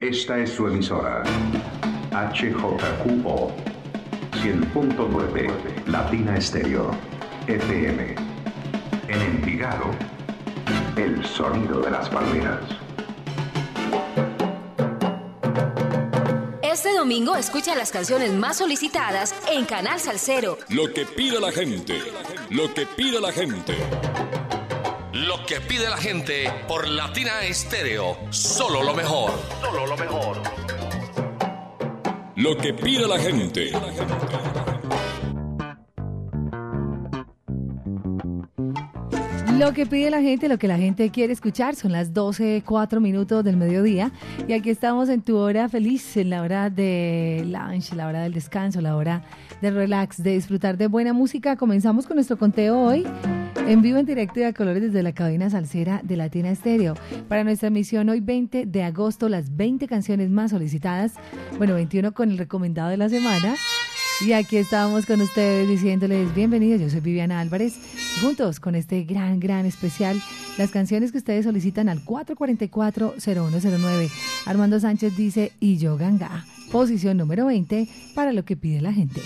Esta es su emisora. HJQO 100.9 Latina Estéreo FM. En Envigado, el sonido de las palmeras. Este domingo escucha las canciones más solicitadas en Canal Salcero. Lo que pide la gente. Lo que pide la gente. Lo que pide la gente por Latina Estéreo. Solo lo mejor. Solo lo mejor. Lo que pide la gente. Lo que pide la gente, lo que la gente quiere escuchar, son las 12, 4 minutos del mediodía. Y aquí estamos en tu hora feliz, en la hora de lunch, la hora del descanso, la hora de relax, de disfrutar de buena música. Comenzamos con nuestro conteo hoy, en vivo, en directo y a colores desde la cabina salsera de Latina Estéreo. Para nuestra emisión hoy 20 de agosto, las 20 canciones más solicitadas. Bueno, 21 con el recomendado de la semana. Y aquí estamos con ustedes diciéndoles bienvenidos. Yo soy Viviana Álvarez. Juntos con este gran, gran especial, las canciones que ustedes solicitan al 444-0109. Armando Sánchez dice, y yo ganga. Posición número 20 para lo que pide la gente.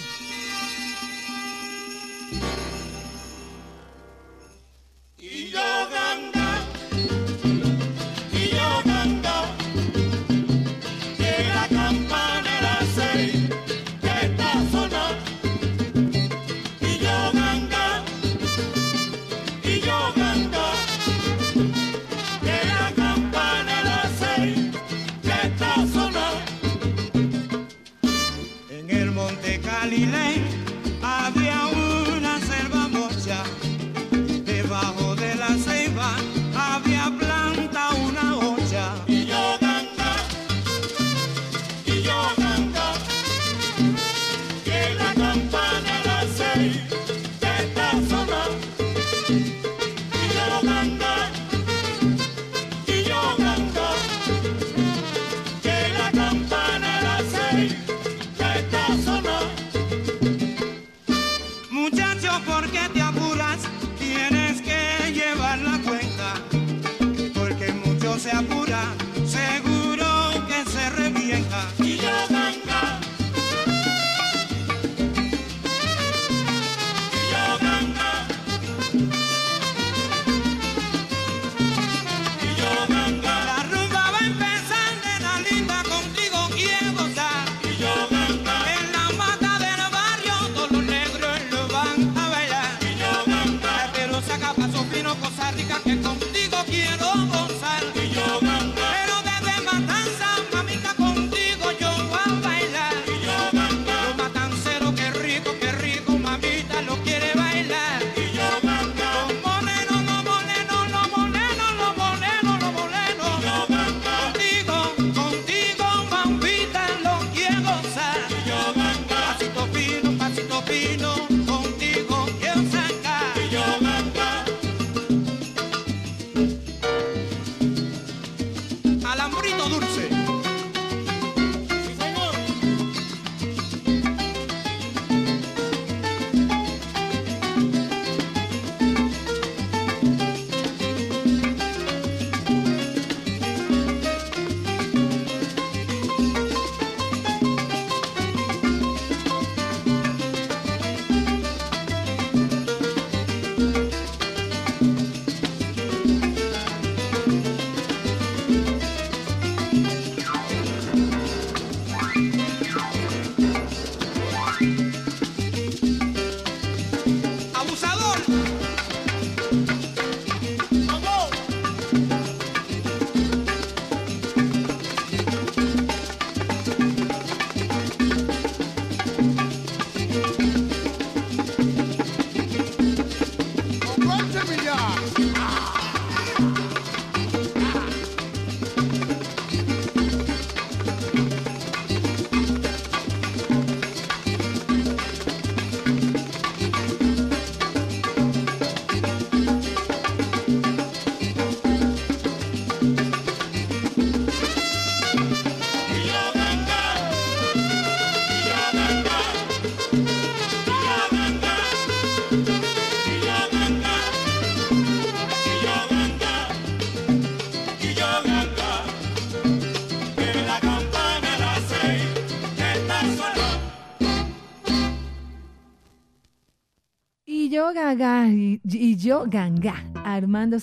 Ganga, Armando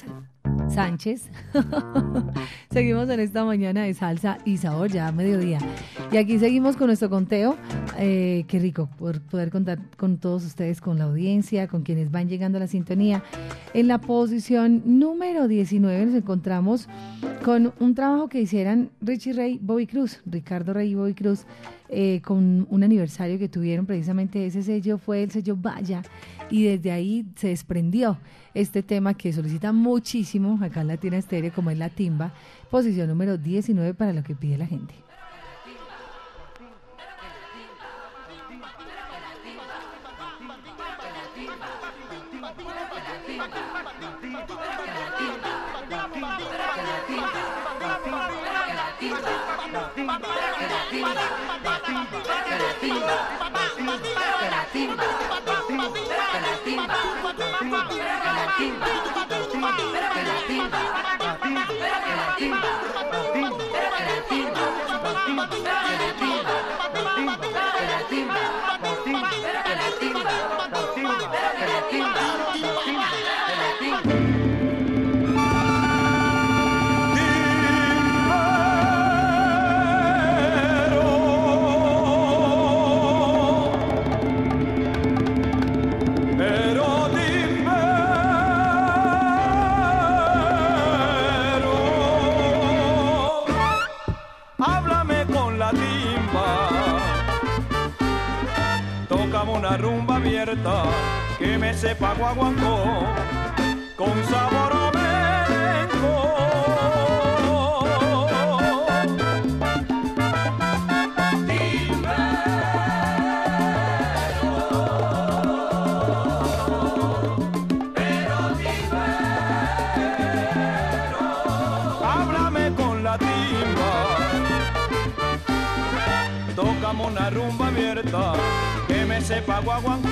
Sánchez. seguimos en esta mañana de salsa y sabor, ya a mediodía. Y aquí seguimos con nuestro conteo. Eh, qué rico por poder contar con todos ustedes, con la audiencia, con quienes van llegando a la sintonía. En la posición número 19 nos encontramos con un trabajo que hicieran Richie Rey, Bobby Cruz, Ricardo Rey y Bobby Cruz, eh, con un aniversario que tuvieron precisamente ese sello, fue el sello Vaya, y desde ahí se desprendió este tema que solicita muchísimo acá en Latina Estéreo, como es la timba, posición número 19 para lo que pide la gente. Pero me sepa guaguancó con sabor a merenco. Háblame con la timba. Tócame una rumba abierta que me sepa guaguancó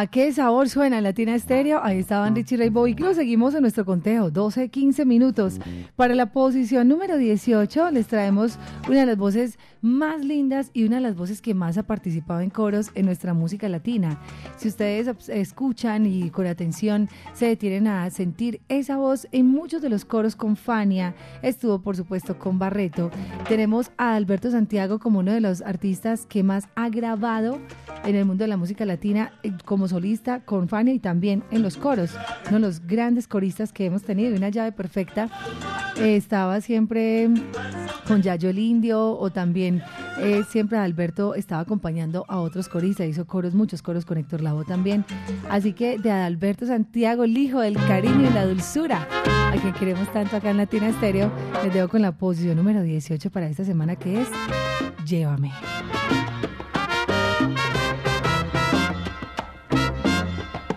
Oiga, qué sabor suena en Latina Estéreo. Ahí estaban Richie Ray Boy. Lo seguimos en nuestro conteo. 12, 15 minutos. Para la posición número 18 les traemos una de las voces más lindas y una de las voces que más ha participado en coros en nuestra música latina. Si ustedes escuchan y con atención se detienen a sentir esa voz en muchos de los coros con Fania, estuvo por supuesto con Barreto. Tenemos a Alberto Santiago como uno de los artistas que más ha grabado en el mundo de la música latina eh, como solista con Fania y también en los coros. Uno de los grandes coristas que hemos tenido, una llave perfecta. Eh, estaba siempre con Yayo el Indio o también eh, siempre Alberto estaba acompañando a otros coristas, hizo coros, muchos coros con Héctor Lavoe también. Así que de Alberto Santiago, el hijo del cariño y la dulzura, a quien queremos tanto acá en Latina Estéreo, les dejo con la posición número 18 para esta semana que es Llévame.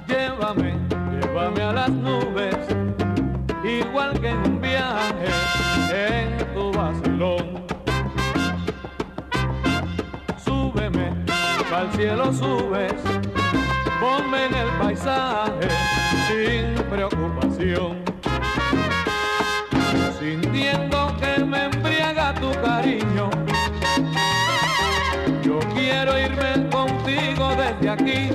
Llévame, llévame a las nubes, igual que en un viaje Súbeme, al cielo subes, ponme en el paisaje sin preocupación. Sintiendo que me embriaga tu cariño, yo quiero irme contigo desde aquí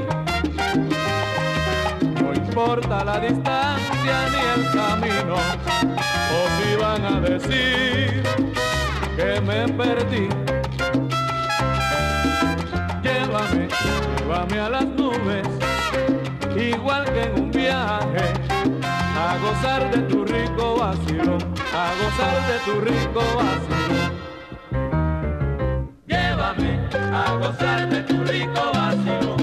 no importa la distancia ni el camino, o si van a decir que me perdí. Llévame, llévame a las nubes, igual que en un viaje, a gozar de tu rico vacío, a gozar de tu rico vacío. Llévame a gozar de tu rico vacío,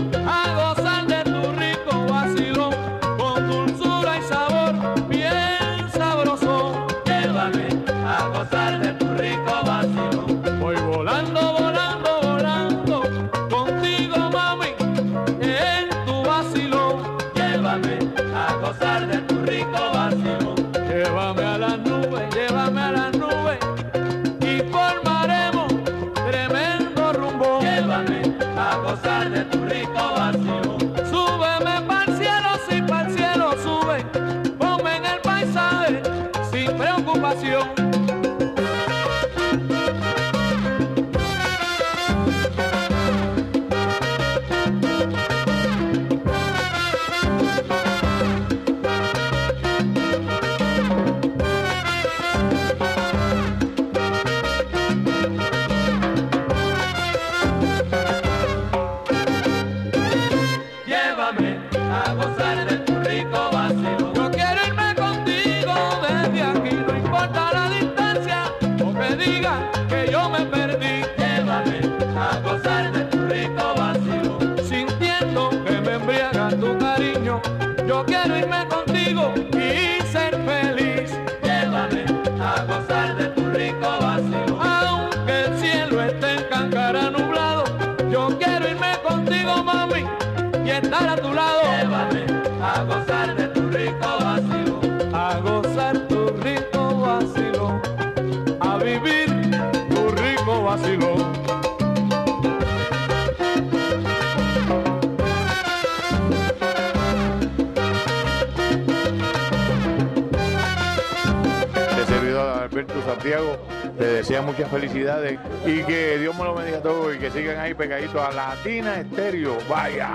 Alberto Santiago. Le desea muchas felicidades y que Dios me lo bendiga a todos y que sigan ahí pegaditos a Latina Estéreo. ¡Vaya!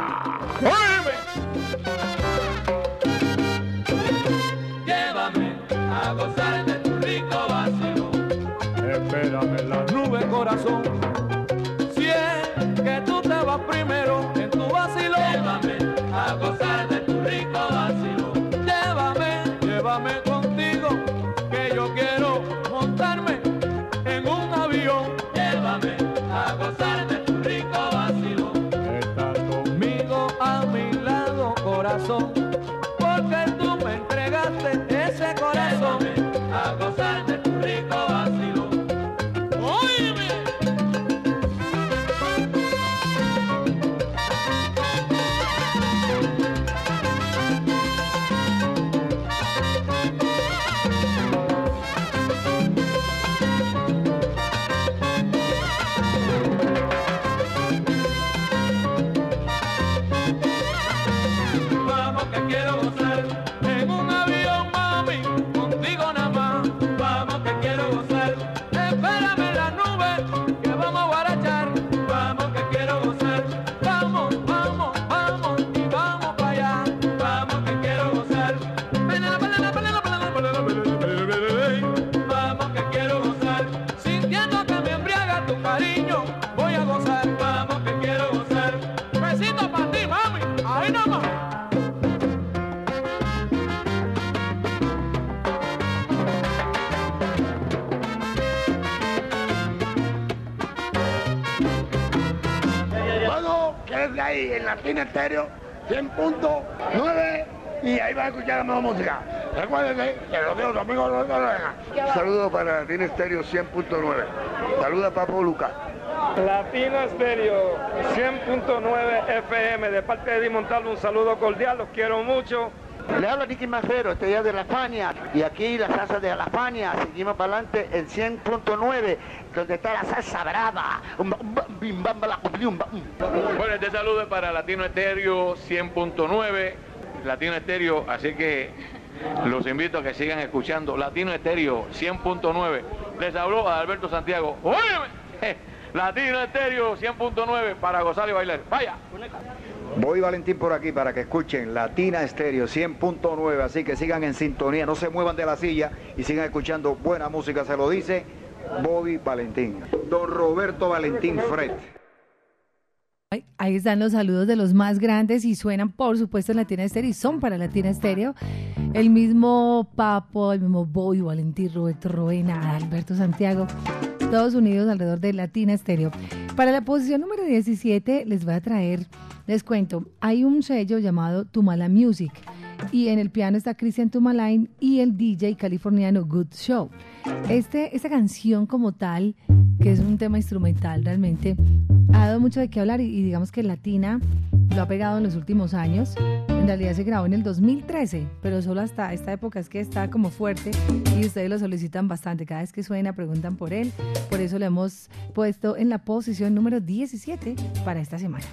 ¡Óyeme! Llévame a gozar de tu rico vacilo. Espérame en la nube, corazón. Si es que tú te vas primero en tu vacilo. Llévame a gozar de tu rico vacilo. Llévame, llévame contigo, que yo quiero montarme en un avión. Llévame a gozar en Estéreo 100.9 y ahí va a escuchar la mejor música. Recuérdense que los dios amigos no lo dejan. Saludos para Latina Estéreo 100.9. Saluda Papo Lucas. Latina Estéreo 100.9 FM de parte de Di Montalvo, un saludo cordial, los quiero mucho. Le habla Nicky Macero, este día de La Fania, y aquí la salsa de La Fania, seguimos para adelante en 100.9, donde está la salsa brava. Bueno, este saludo es para Latino Estéreo 100.9, Latino Estéreo, así que los invito a que sigan escuchando Latino Estéreo 100.9. Les habló Alberto Santiago. Latino Estéreo 100.9 para gozar y bailar. ¡Vaya! Voy Valentín por aquí para que escuchen Latina Estéreo 100.9, así que sigan en sintonía, no se muevan de la silla y sigan escuchando buena música, se lo dice Bobby Valentín. Don Roberto Valentín Fred. Ahí están los saludos de los más grandes y suenan, por supuesto, en Latina Estéreo y son para Latina Estéreo. El mismo Papo, el mismo Bobby, Valentín, Roberto Roena, Alberto Santiago, todos unidos alrededor de Latina Estéreo. Para la posición número 17 les voy a traer, les cuento, hay un sello llamado Tumala Music y en el piano está Christian Tumalain y el DJ californiano Good Show. Este, esta canción como tal, que es un tema instrumental realmente, ha dado mucho de qué hablar y, y digamos que Latina lo ha pegado en los últimos años. En realidad se grabó en el 2013, pero solo hasta esta época es que está como fuerte y ustedes lo solicitan bastante. Cada vez que suena preguntan por él. Por eso lo hemos puesto en la posición número 17 para esta semana.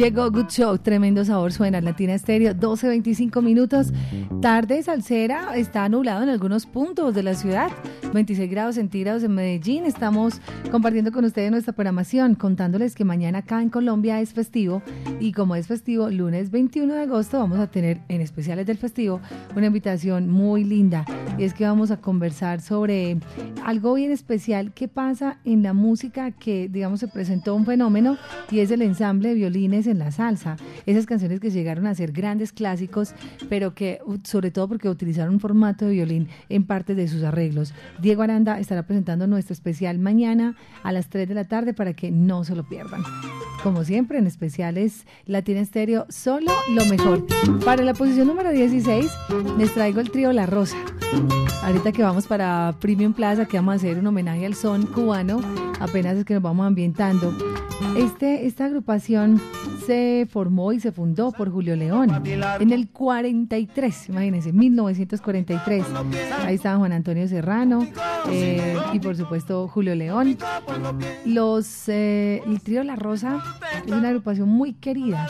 Llegó Good Show, tremendo sabor suena Latina Estéreo, 12.25 minutos. Tarde Salcera, está nublado en algunos puntos de la ciudad, 26 grados centígrados en Medellín. Estamos compartiendo con ustedes nuestra programación, contándoles que mañana acá en Colombia es festivo y como es festivo, lunes 21 de agosto vamos a tener en especiales del festivo una invitación muy linda y es que vamos a conversar sobre algo bien especial que pasa en la música que digamos se presentó un fenómeno y es el ensamble de violines en la salsa. Esas canciones que llegaron a ser grandes clásicos, pero que sobre todo porque utilizaron un formato de violín en parte de sus arreglos. Diego Aranda estará presentando nuestro especial mañana a las 3 de la tarde para que no se lo pierdan. Como siempre, en especiales Latina Estéreo, solo lo mejor. Para la posición número 16, les traigo el trío La Rosa. Ahorita que vamos para Premium Plaza, que vamos a hacer un homenaje al son cubano, apenas es que nos vamos ambientando. Este, esta agrupación se formó y se fundó por Julio León en el 43, imagínense, 1943. Ahí estaba Juan Antonio Serrano eh, y por supuesto Julio León. Los, eh, el trío La Rosa es una agrupación muy querida.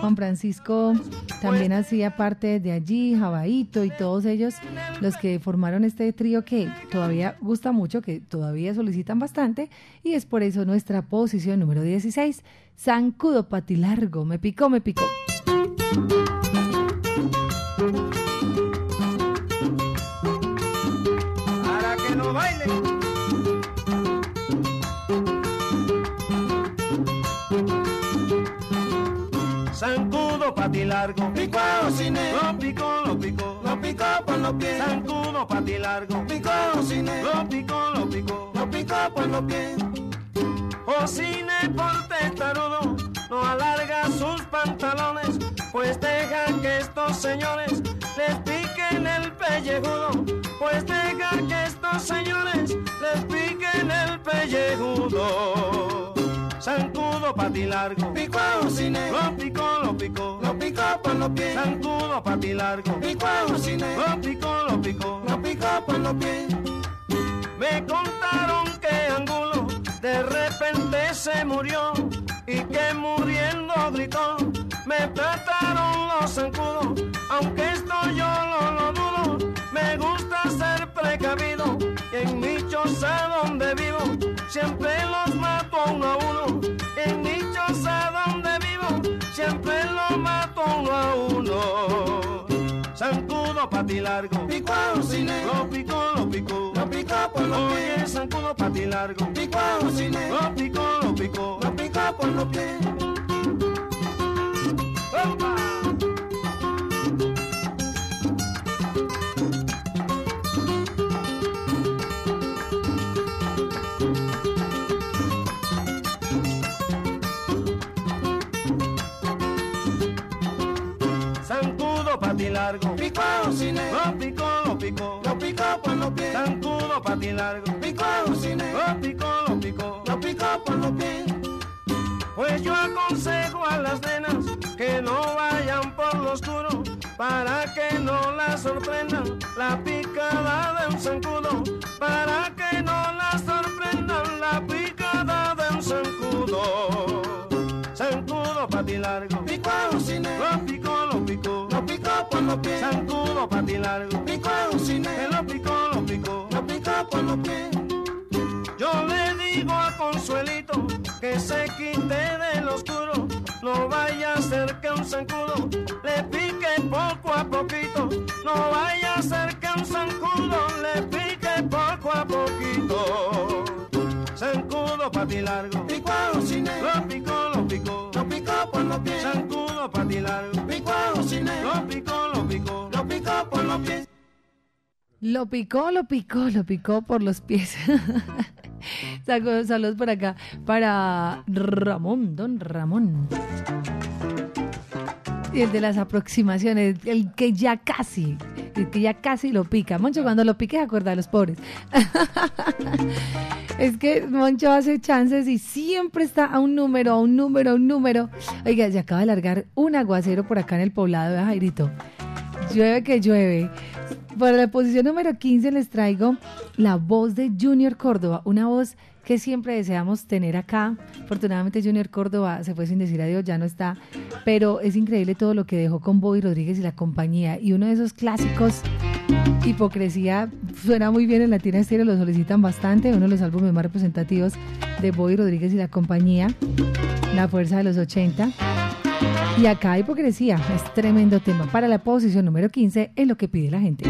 Juan Francisco también hacía parte de allí, Jabaito y todos ellos, los que formaron este trío que todavía gusta mucho, que todavía solicitan bastante y es por eso nuestra posición número 16, Zancudo Patilargo, me picó, me picó. Zancudo pati largo, pico cine, lo picó, lo picó, lo picó por los pies. Zancudo pati largo, pico cine, lo picó, lo picó, lo picó por los pies. Ocine por testarudo, no alarga sus pantalones, pues deja que estos señores les piquen el pellejudo, pues deja que estos señores les piquen el pellejudo. Zancudo pati largo, pico cine, lo picó, lo picó, lo picó por los pies. Zancudo pati largo, pico cine, lo picó, lo picó, lo picó por los pies. Me contaron que Angulo de repente se murió y que muriendo gritó. Me trataron los zancudos, aunque esto yo no lo dudo. Me gusta ser precavido en mi choza donde vivo siempre los mato a uno a uno. En mi choza donde vivo siempre los mato uno a uno. Zancudo pati largo, pico cine, lo picó, lo picó, lo picó por los pies. Oye, zancudo pati largo, pico cine, lo picó, lo picó, lo picó por los pies. ¡Opa! Pati largo, pico cine, lo picó, lo picó, lo picó por los pies. Zancudo pati largo, pico cine, lo picó, lo picó, lo picó por los pies. Pues yo aconsejo a las nenas que no vayan por lo oscuro para que no las sorprendan. La picada de un zancudo, para que no las sorprendan. La picada de un zancudo. Zancudo pati largo, pico cine, lo picó, picó, lo picó por los pies. Zancudo pati largo, pico cine, lo picó, lo picó, lo picó por los pies. Yo le digo a Consuelito que se quite del oscuro, no vaya a ser que un zancudo le pique poco a poquito, no vaya a ser que un zancudo le pique poco a poquito. Zancudo pati largo, pico cine, lo picó, lo picó, lo picó por los pies. Zancudo pati largo, pico Lo picó, lo picó, lo picó por los pies. Saco- Saludos por acá para Ramón, don Ramón. Y el de las aproximaciones, el que ya casi, el que ya casi lo pica. Moncho, cuando lo piques, acuerda a los pobres. es que Moncho hace chances y siempre está a un número, a un número, a un número. Oiga, se acaba de largar un aguacero por acá en el poblado de Jairito. Llueve que llueve. Para la posición número 15 les traigo la voz de Junior Córdoba, una voz que siempre deseamos tener acá. Afortunadamente Junior Córdoba se fue sin decir adiós, ya no está, pero es increíble todo lo que dejó con Bobby Rodríguez y la compañía. Y uno de esos clásicos, Hipocresía, suena muy bien en Latina Estéreo, lo solicitan bastante, uno de los álbumes más representativos de Bobby Rodríguez y la compañía, La Fuerza de los 80. Y acá Hipocresía es tremendo tema. Para la posición número 15 es lo que pide la gente.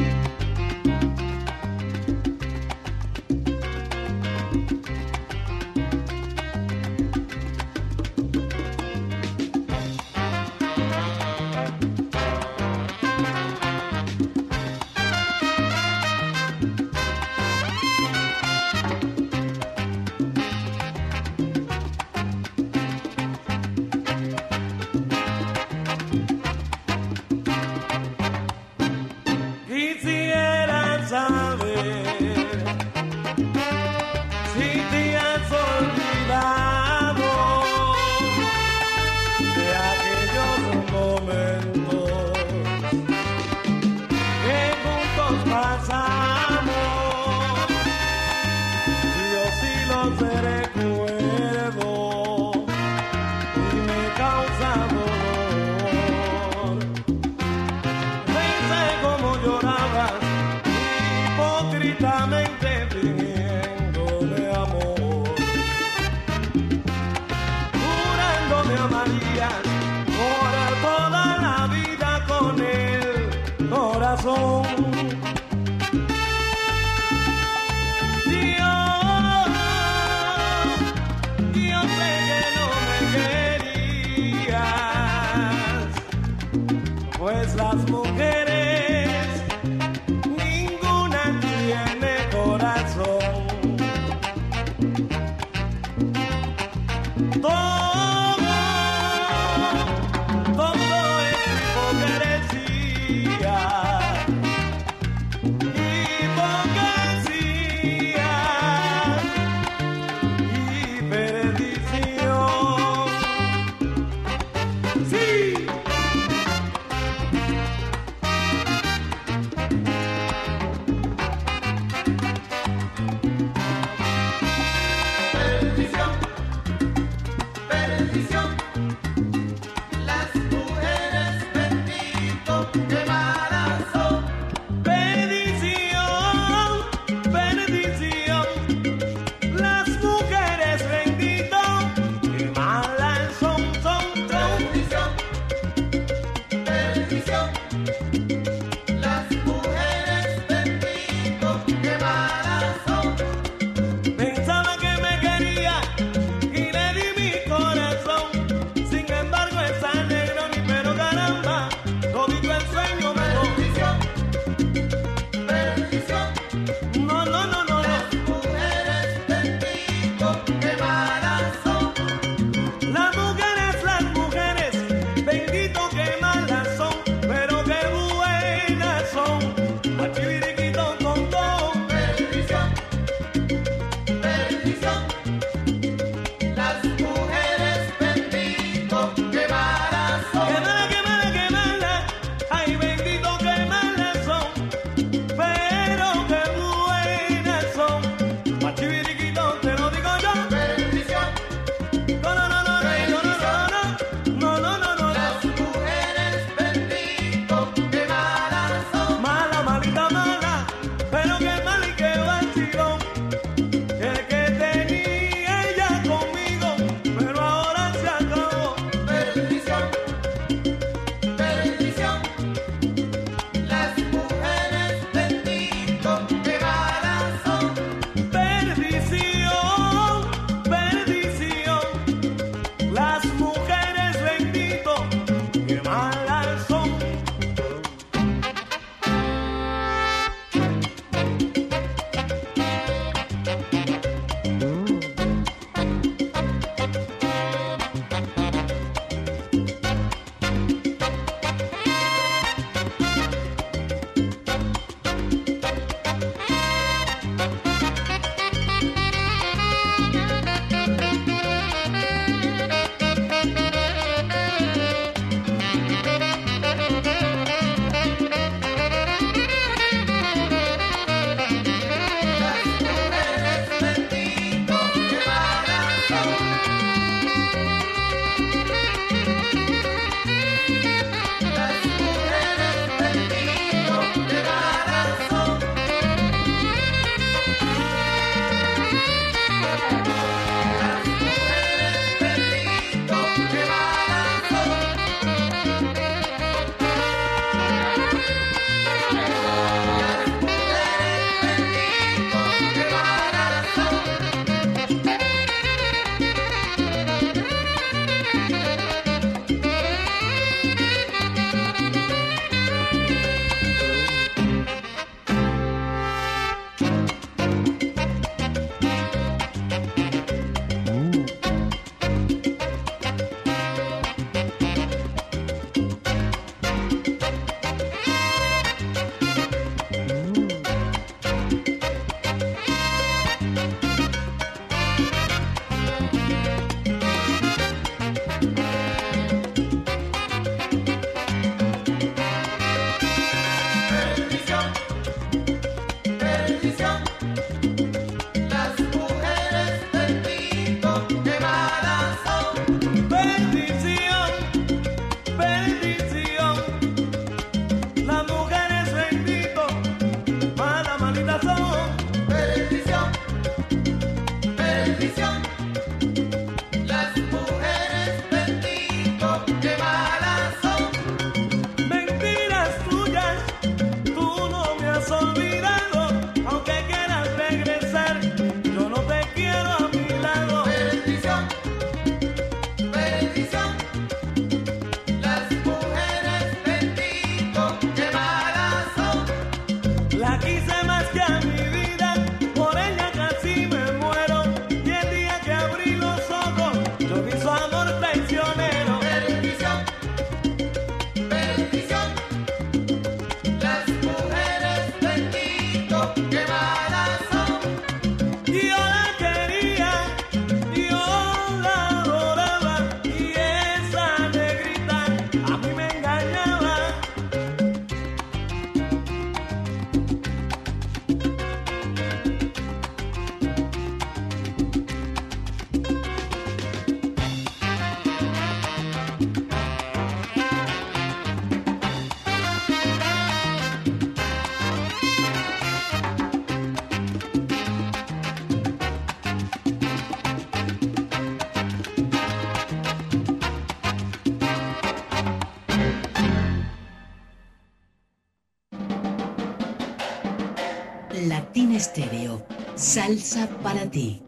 Salsa para ti.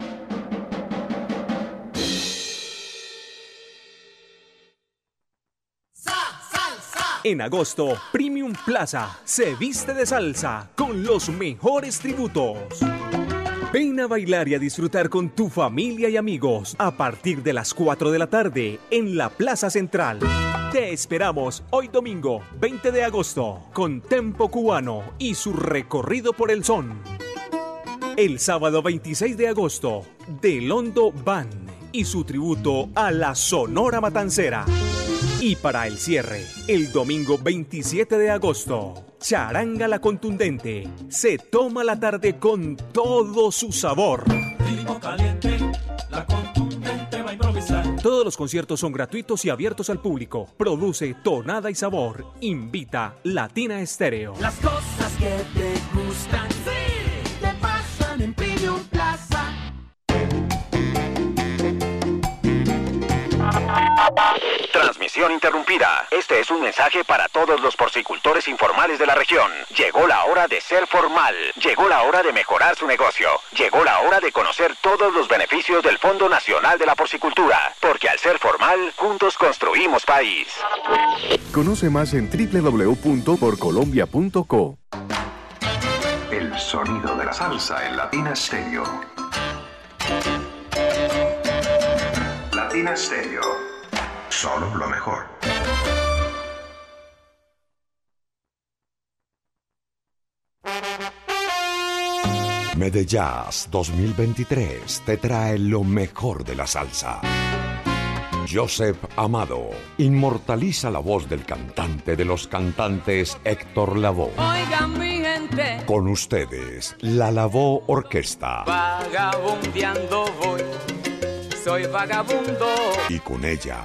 En agosto, Premium Plaza se viste de salsa con los mejores tributos. Ven a bailar y a disfrutar con tu familia y amigos a partir de las 4 de la tarde en la Plaza Central. Te esperamos hoy domingo 20 de agosto con Tempo Cubano y su recorrido por el son. El sábado 26 de agosto, Delondo Van y su tributo a la Sonora Matancera. Y para el cierre, el domingo 27 de agosto, Charanga la Contundente se toma la tarde con todo su sabor. caliente, la contundente va a improvisar. Todos los conciertos son gratuitos y abiertos al público. Produce Tonada y Sabor. Invita Latina Estéreo. Las cosas que te gustan, Transmisión interrumpida. Este es un mensaje para todos los porcicultores informales de la región. Llegó la hora de ser formal. Llegó la hora de mejorar su negocio. Llegó la hora de conocer todos los beneficios del Fondo Nacional de la Porcicultura. Porque al ser formal, juntos construimos país. Conoce más en www.porcolombia.co. El sonido de la salsa en Latina Stereo. Latina Stereo. Solo lo mejor. Medellas 2023 te trae lo mejor de la salsa. Joseph Amado inmortaliza la voz del cantante de los cantantes Héctor Lavoe. Oigan mi gente, Con ustedes, la Lavoe Orquesta. vagabundeando voy, soy vagabundo. Y con ella,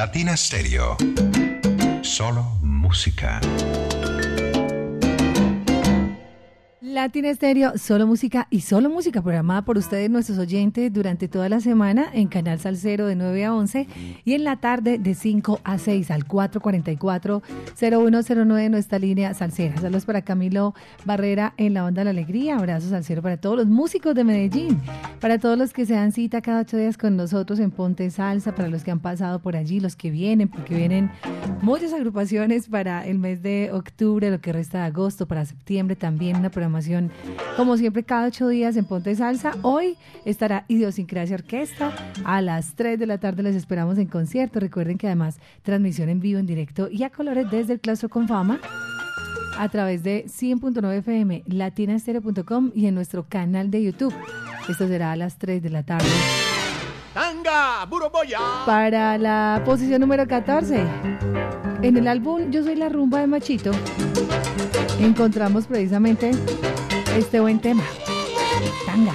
Latina Stereo. Solo música. Latina Estéreo, solo música y solo música programada por ustedes, nuestros oyentes, durante toda la semana en Canal Salcero de 9 a 11 y en la tarde de 5 a 6 al 444-0109 nuestra línea salsera. Saludos para Camilo Barrera en la Onda de la Alegría. Abrazos salsero para todos los músicos de Medellín, para todos los que se dan cita cada ocho días con nosotros en Ponte Salsa, para los que han pasado por allí, los que vienen, porque vienen muchas agrupaciones para el mes de octubre, lo que resta de agosto, para septiembre también una programación como siempre cada ocho días en Ponte Salsa. Hoy estará Idiosincrasia Orquesta a las 3 de la tarde les esperamos en concierto. Recuerden que además transmisión en vivo, en directo y a colores desde el Claustro con Fama a través de 100.9 FM, latinastereo.com y en nuestro canal de YouTube. Esto será a las 3 de la tarde. Tanga, Buroboya. Para la posición número 14, en el álbum Yo Soy la Rumba de Machito, encontramos precisamente este buen tema, Tanga.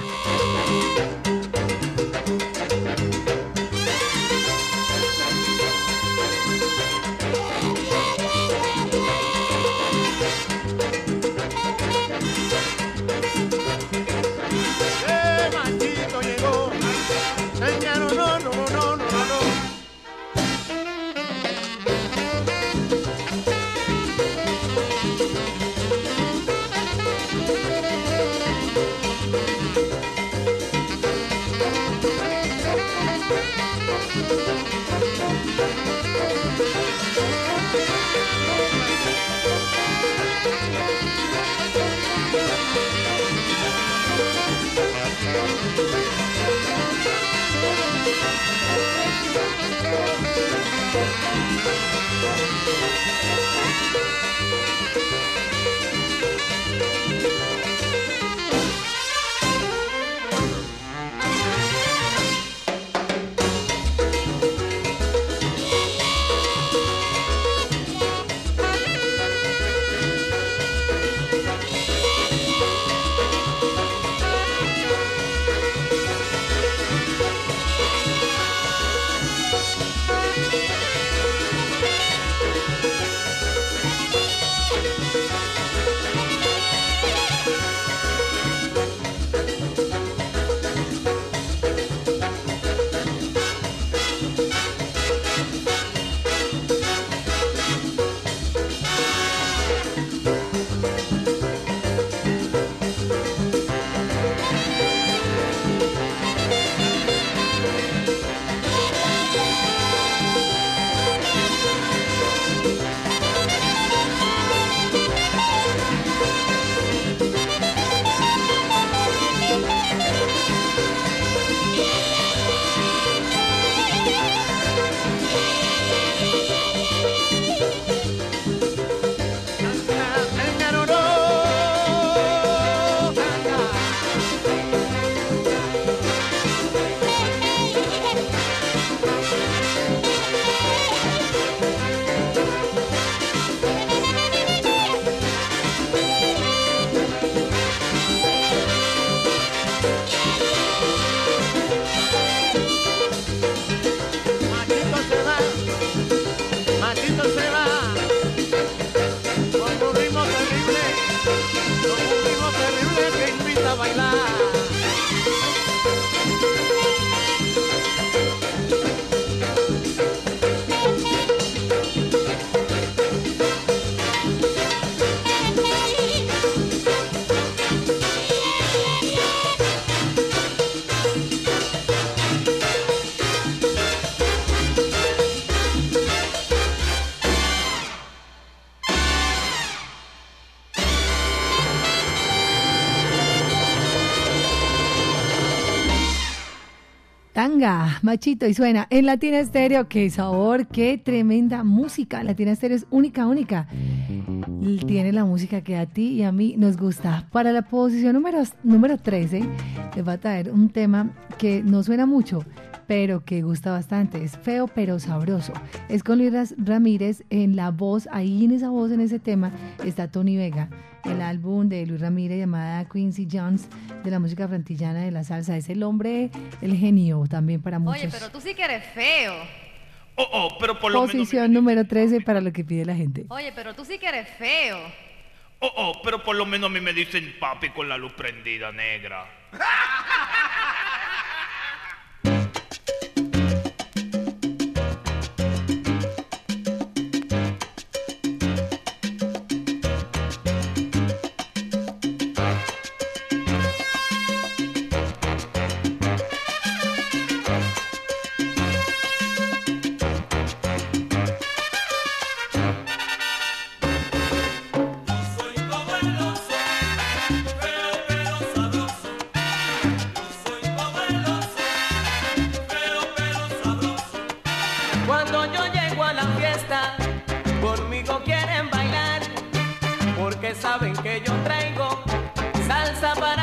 Machito, y suena en Latina Estéreo. Qué sabor, qué tremenda música. Latina Estéreo es única, única. Tiene la música que a ti y a mí nos gusta. Para la posición número, número 13, les va a traer un tema que no suena mucho, pero que gusta bastante. Es feo pero sabroso. Es con Luis Ramírez en la voz, ahí en esa voz, en ese tema, está Tony Vega. El álbum de Luis Ramírez llamada Quincy Jones de la música frantillana de la salsa. Es el hombre, el genio también para muchos. Oye, pero tú sí que eres feo. Oh, oh, pero por lo Posición número 13 para lo que pide la gente. Oye, pero tú sí que eres feo. Oh, oh, pero por lo menos a mí me dicen papi con la luz prendida negra. Saben que yo traigo salsa para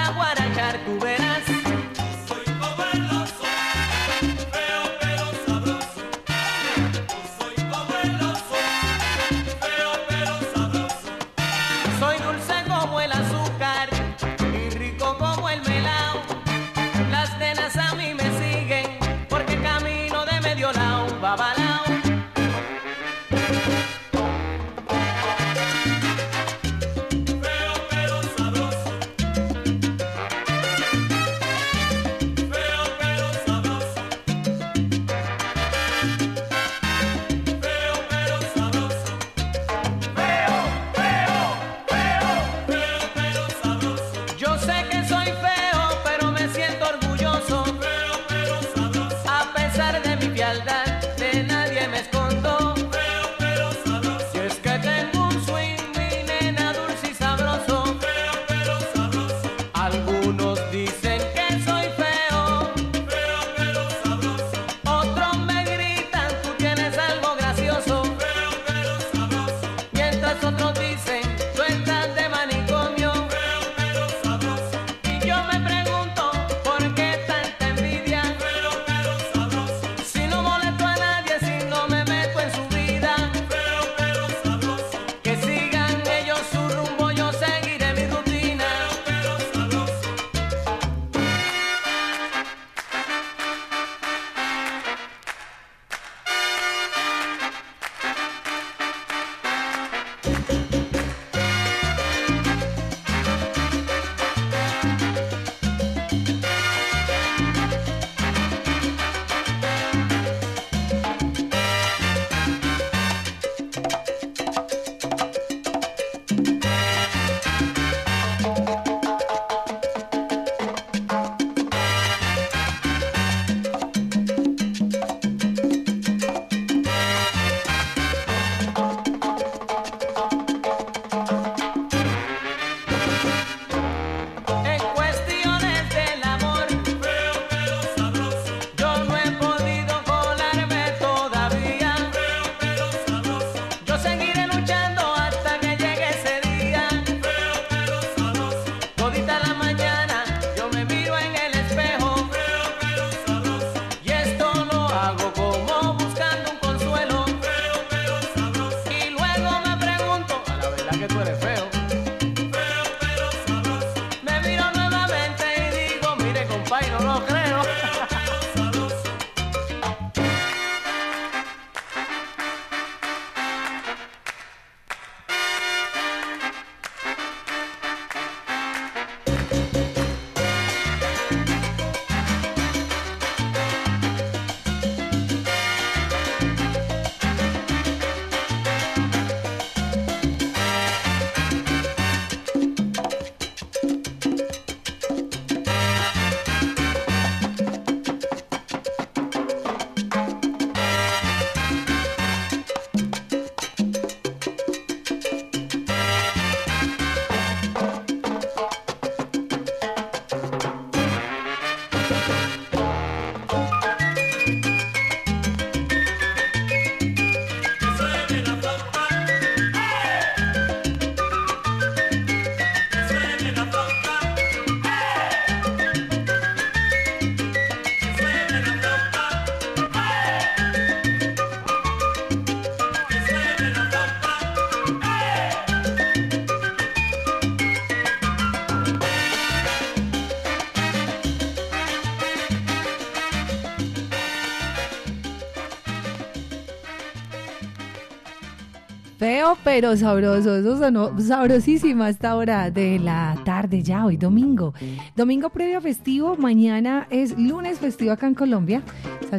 pero sabroso, eso sonó sabrosísimo a esta hora de la tarde ya, hoy domingo. Domingo previo a festivo, mañana es lunes festivo acá en Colombia.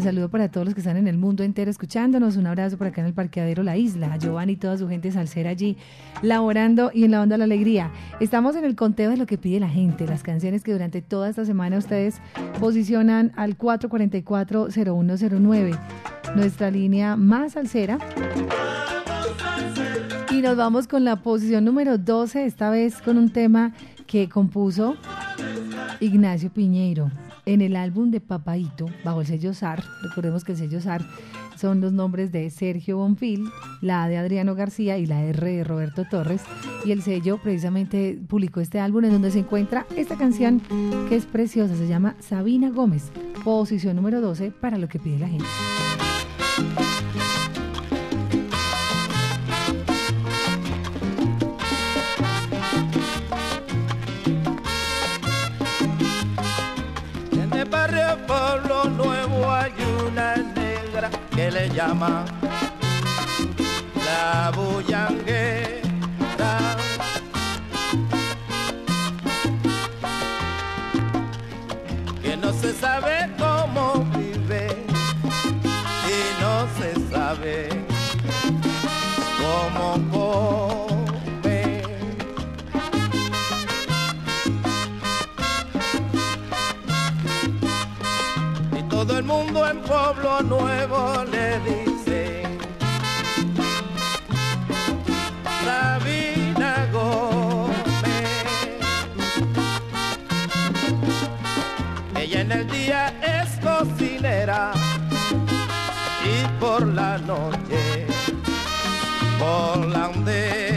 Saludo para todos los que están en el mundo entero escuchándonos, un abrazo por acá en el parqueadero La Isla, Giovanni y toda su gente salsera allí, laborando y en la onda de la alegría. Estamos en el conteo de lo que pide la gente, las canciones que durante toda esta semana ustedes posicionan al 444-0109, nuestra línea más salsera. Y nos vamos con la posición número 12, esta vez con un tema que compuso Ignacio Piñeiro en el álbum de Papaito, bajo el sello SAR. Recordemos que el sello SAR son los nombres de Sergio Bonfil, la de Adriano García y la R de Roberto Torres. Y el sello precisamente publicó este álbum en donde se encuentra esta canción que es preciosa, se llama Sabina Gómez, posición número 12 para lo que pide la gente. Que le llama la bullanguera. Que no se sabe cómo vive y no se sabe cómo come. Y todo el mundo en Pueblo Nuevo por la noche volandera.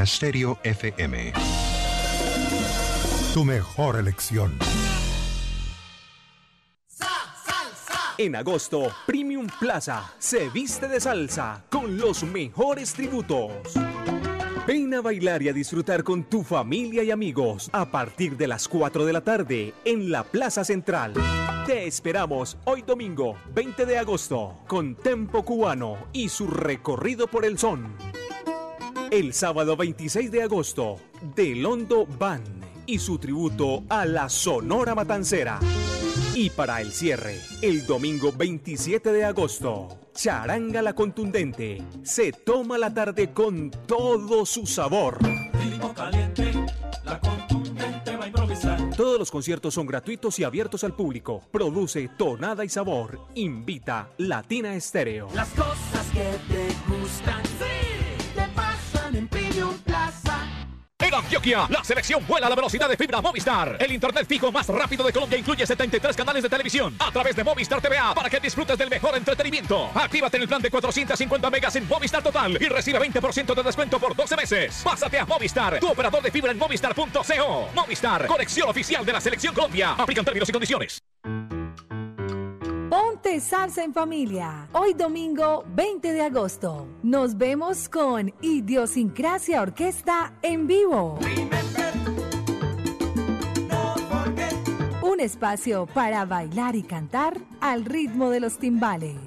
Latina FM. Tu mejor elección. En agosto, Premium Plaza se viste de salsa con los mejores tributos. Ven a bailar y a disfrutar con tu familia y amigos a partir de las 4 de la tarde en la Plaza Central. Te esperamos hoy domingo 20 de agosto con Tempo Cubano y su recorrido por el son. El sábado 26 de agosto, Del Hondo Van y su tributo a la Sonora Matancera. Y para el cierre, el domingo 27 de agosto, Charanga la Contundente se toma la tarde con todo su sabor. Caliente, la contundente va a improvisar. Todos los conciertos son gratuitos y abiertos al público. Produce Tonada y Sabor. Invita Latina Estéreo. Las cosas que te gustan, La selección vuela a la velocidad de fibra Movistar. El internet fijo más rápido de Colombia incluye 73 canales de televisión a través de Movistar TVA para que disfrutes del mejor entretenimiento. Actívate en el plan de 450 megas en Movistar Total y recibe 20% de descuento por 12 meses. Pásate a Movistar, tu operador de fibra en movistar.co. Movistar, conexión oficial de la selección Colombia. Aplican términos y condiciones. Ponte salsa en familia. Hoy domingo 20 de agosto. Nos vemos con Idiosincrasia Orquesta en vivo. Un espacio para bailar y cantar al ritmo de los timbales.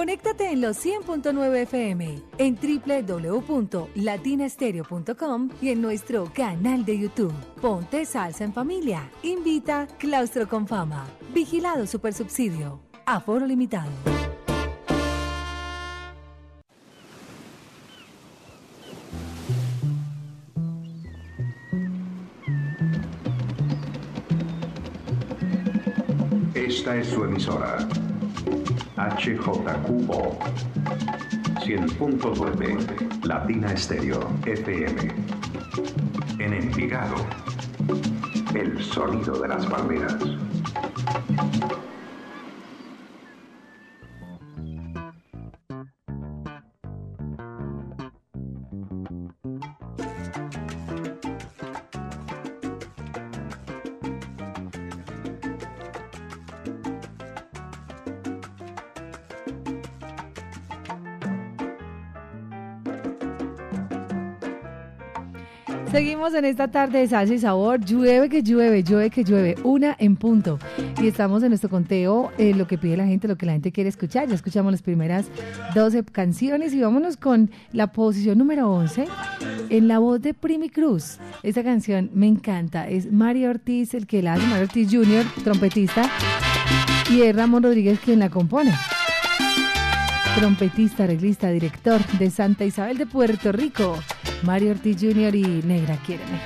Conéctate en los 100.9 FM, en www.latinastereo.com y en nuestro canal de YouTube. Ponte salsa en familia. Invita Claustro con Fama. Vigilado Supersubsidio. Aforo limitado. Esta es su emisora. HJQO 100.9 Latina Estéreo FM. En Envigado, el sonido de las palmeras. Seguimos en esta tarde de salsa y sabor. Llueve que llueve, llueve que llueve. Una en punto. Y estamos en nuestro conteo, eh, lo que pide la gente, lo que la gente quiere escuchar. Ya escuchamos las primeras 12 canciones y vámonos con la posición número 11 en la voz de Primi Cruz. Esta canción me encanta. Es Mario Ortiz, el que la hace, Mario Ortiz Jr., trompetista. Y es Ramón Rodríguez quien la compone. Trompetista, arreglista, director de Santa Isabel de Puerto Rico. Mario Ortiz Jr. y Negra, quiéreme.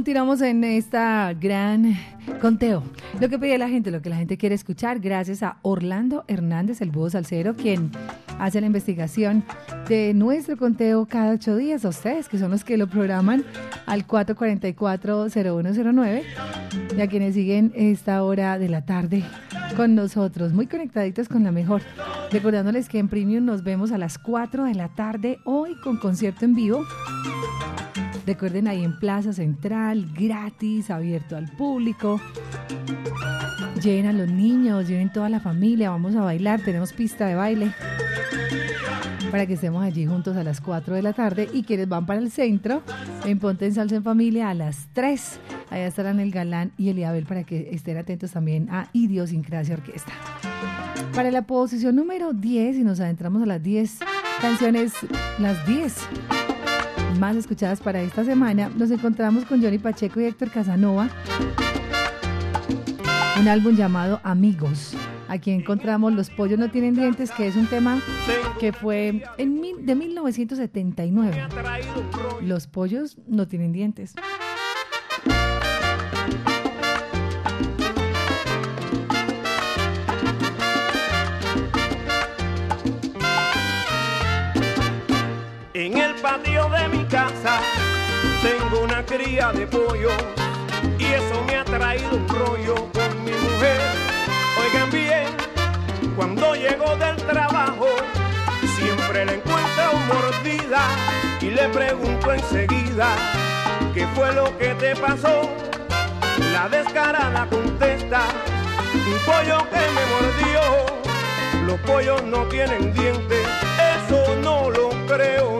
Continuamos en esta gran conteo. Lo que pide la gente, lo que la gente quiere escuchar, gracias a Orlando Hernández, el búho salsero, quien hace la investigación de nuestro conteo cada ocho días. A ustedes, que son los que lo programan al 444-0109 y a quienes siguen esta hora de la tarde con nosotros, muy conectaditos con la mejor. Recordándoles que en Premium nos vemos a las 4 de la tarde hoy con concierto en vivo. Recuerden ahí en Plaza Central, gratis, abierto al público. Lleven a los niños, lleven toda la familia, vamos a bailar, tenemos pista de baile para que estemos allí juntos a las 4 de la tarde y quienes van para el centro, en Ponte en Salsa en Familia a las 3. Allá estarán el Galán y el Iabel para que estén atentos también a Idiosincrasia Orquesta. Para la posición número 10, y nos adentramos a las 10 canciones, las 10 más escuchadas para esta semana, nos encontramos con Johnny Pacheco y Héctor Casanova. Un álbum llamado Amigos. Aquí encontramos Los pollos no tienen dientes, que es un tema que fue en mil- de 1979. Los pollos no tienen dientes. En el patio de mi tengo una cría de pollo y eso me ha traído un rollo con mi mujer. Oigan bien, cuando llego del trabajo siempre la encuentro mordida y le pregunto enseguida qué fue lo que te pasó. La descarada contesta, un pollo que me mordió. Los pollos no tienen dientes, eso no lo creo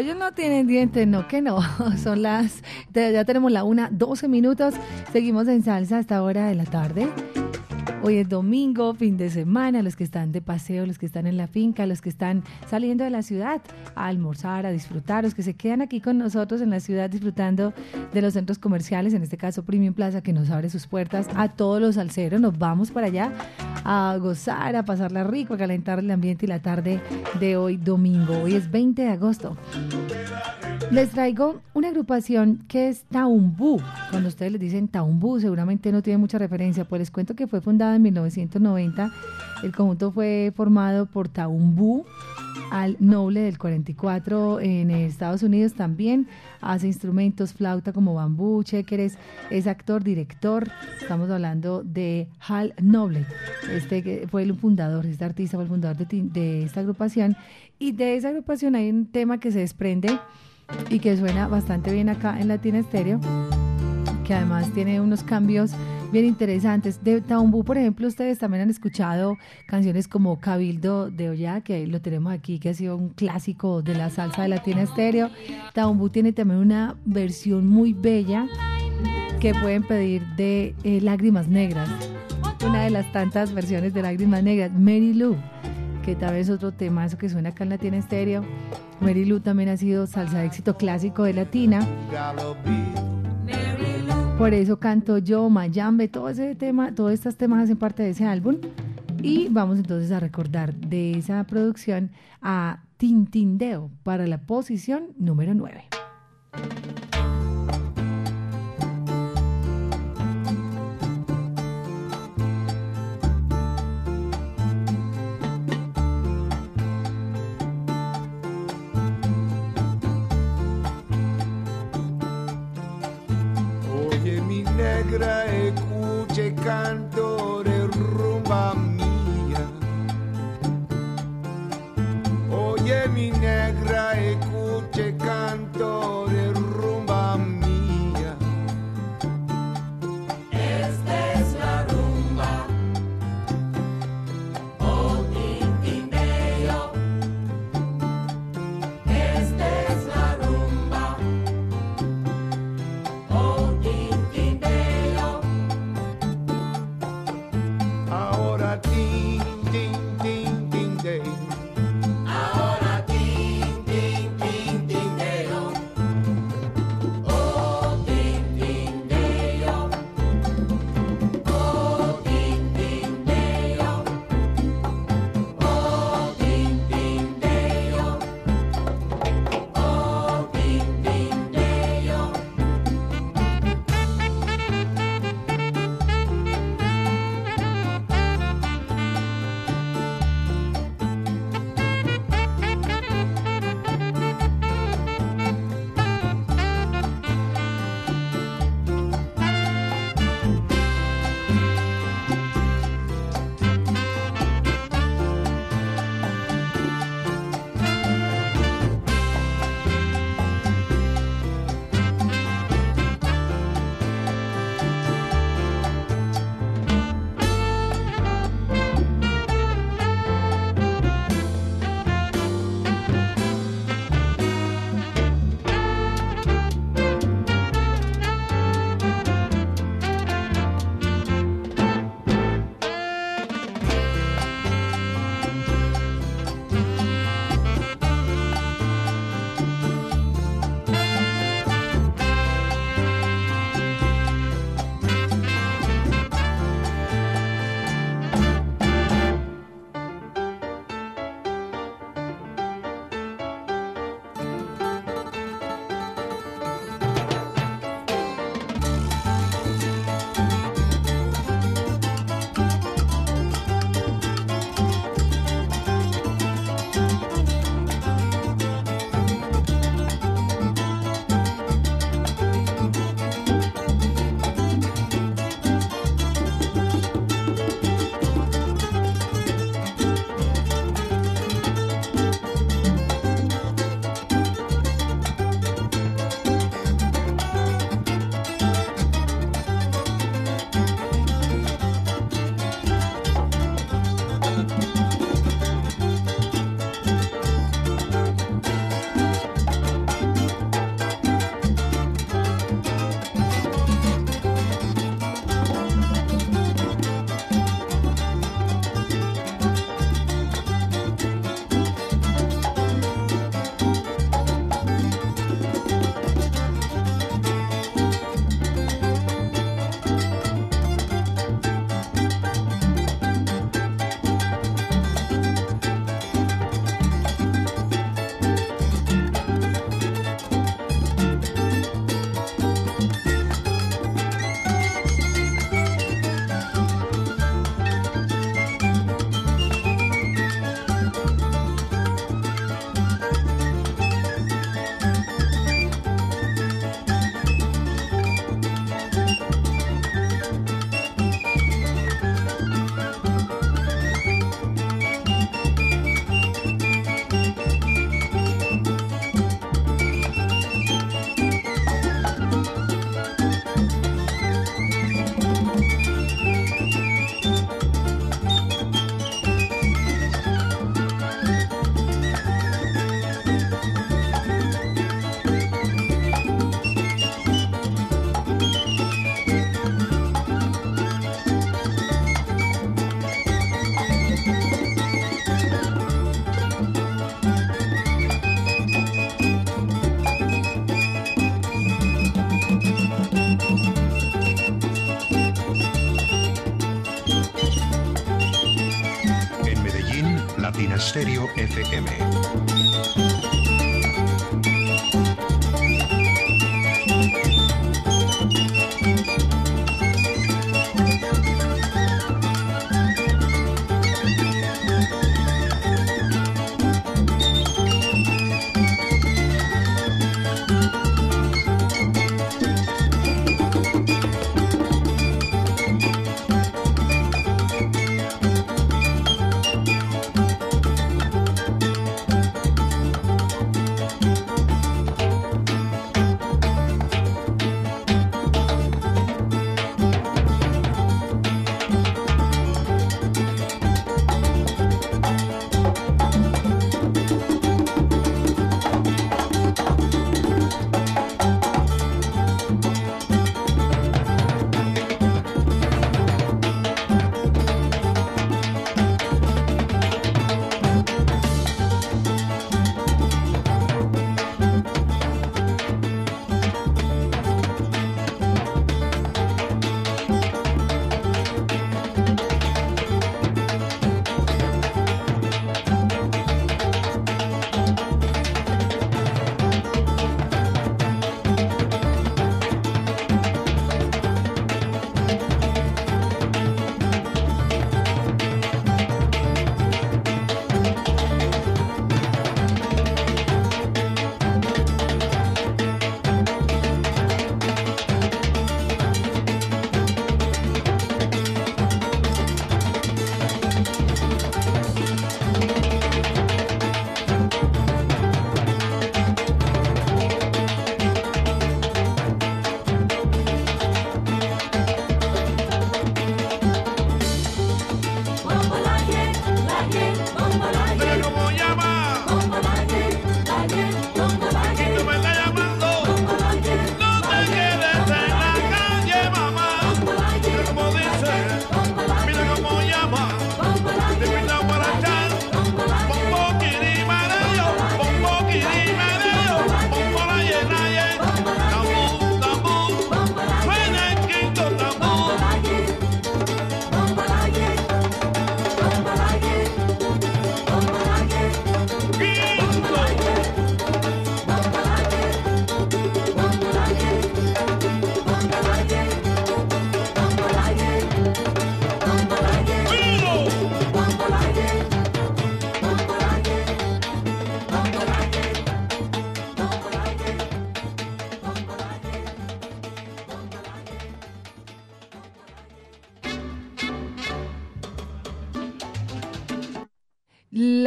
no tienen dientes, no que no. Son las, ya tenemos la una, 12 minutos. Seguimos en salsa hasta hora de la tarde. Hoy es domingo, fin de semana, los que están de paseo, los que están en la finca, los que están saliendo de la ciudad a almorzar, a disfrutar, los que se quedan aquí con nosotros en la ciudad disfrutando de los centros comerciales, en este caso Premium Plaza, que nos abre sus puertas a todos los alceros. Nos vamos para allá a gozar, a pasarla rico, a calentar el ambiente y la tarde de hoy domingo. Hoy es 20 de agosto. Les traigo una agrupación que es Taumbú. Cuando ustedes les dicen Taumbú, seguramente no tiene mucha referencia, pues les cuento que fue fundada en 1990. El conjunto fue formado por Taumbú, al noble del 44 en Estados Unidos también. Hace instrumentos, flauta como bambú, chequeres, es actor, director. Estamos hablando de Hal Noble. Este fue el fundador, este artista fue el fundador de, de esta agrupación. Y de esa agrupación hay un tema que se desprende y que suena bastante bien acá en Latina Estéreo, que además tiene unos cambios bien interesantes. De Taumbú, por ejemplo, ustedes también han escuchado canciones como Cabildo de Ollá, que lo tenemos aquí, que ha sido un clásico de la salsa de Latina Estéreo. Taumbú tiene también una versión muy bella que pueden pedir de eh, Lágrimas Negras, una de las tantas versiones de Lágrimas Negras, Mary Lou que tal vez otro tema, eso que suena acá en Latina Estéreo. Mary Lou también ha sido salsa de éxito clásico de Latina. Por eso canto yo, Mayambe, todo ese tema, todos estos temas hacen parte de ese álbum. Y vamos entonces a recordar de esa producción a Tintindeo para la posición número 9. Negra, escuche canto de rumba mía. Oye mi negra, escuche canto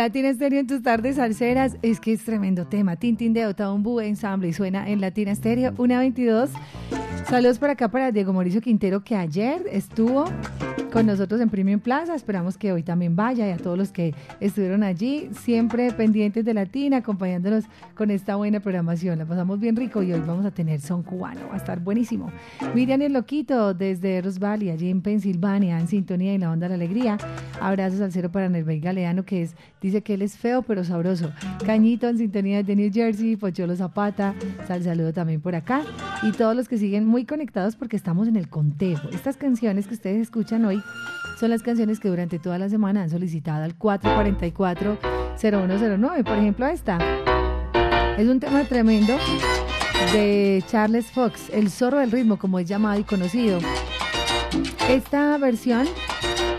Latina Estéreo en tus tardes salseras, es que es tremendo tema. Tintín de Otaumbu ensamble y suena en Latina Estéreo, una 22. Saludos por acá para Diego Mauricio Quintero, que ayer estuvo con nosotros en Premium Plaza. Esperamos que hoy también vaya y a todos los que estuvieron allí, siempre pendientes de Latina, acompañándonos con esta buena programación. La pasamos bien rico y hoy vamos a tener son cubano, va a estar buenísimo. Miriam el Loquito desde Rose Valley, allí en Pensilvania, en sintonía y la onda de la alegría. Abrazos al cero para Nervey Galeano, que es, dice que él es feo pero sabroso. Cañito en sintonía de New Jersey, Pocholo Zapata, sal saludo también por acá. Y todos los que siguen muy conectados porque estamos en el conteo. Estas canciones que ustedes escuchan hoy son las canciones que durante toda la semana han solicitado al 444-0109. Por ejemplo, esta. Es un tema tremendo de Charles Fox, el zorro del ritmo, como es llamado y conocido. Esta versión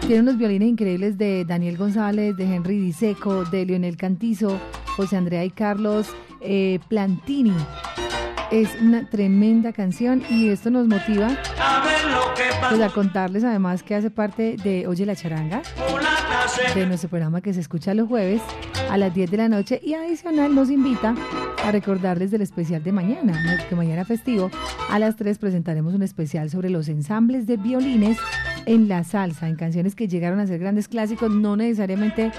tiene unos violines increíbles de Daniel González, de Henry Diseco, de Leonel Cantizo, José Andrea y Carlos eh, Plantini. Es una tremenda canción y esto nos motiva pues, a contarles además que hace parte de Oye la Charanga, de nuestro programa que se escucha los jueves a las 10 de la noche y adicional nos invita a recordarles del especial de mañana, que mañana festivo. A las 3 presentaremos un especial sobre los ensambles de violines en la salsa, en canciones que llegaron a ser grandes clásicos, no necesariamente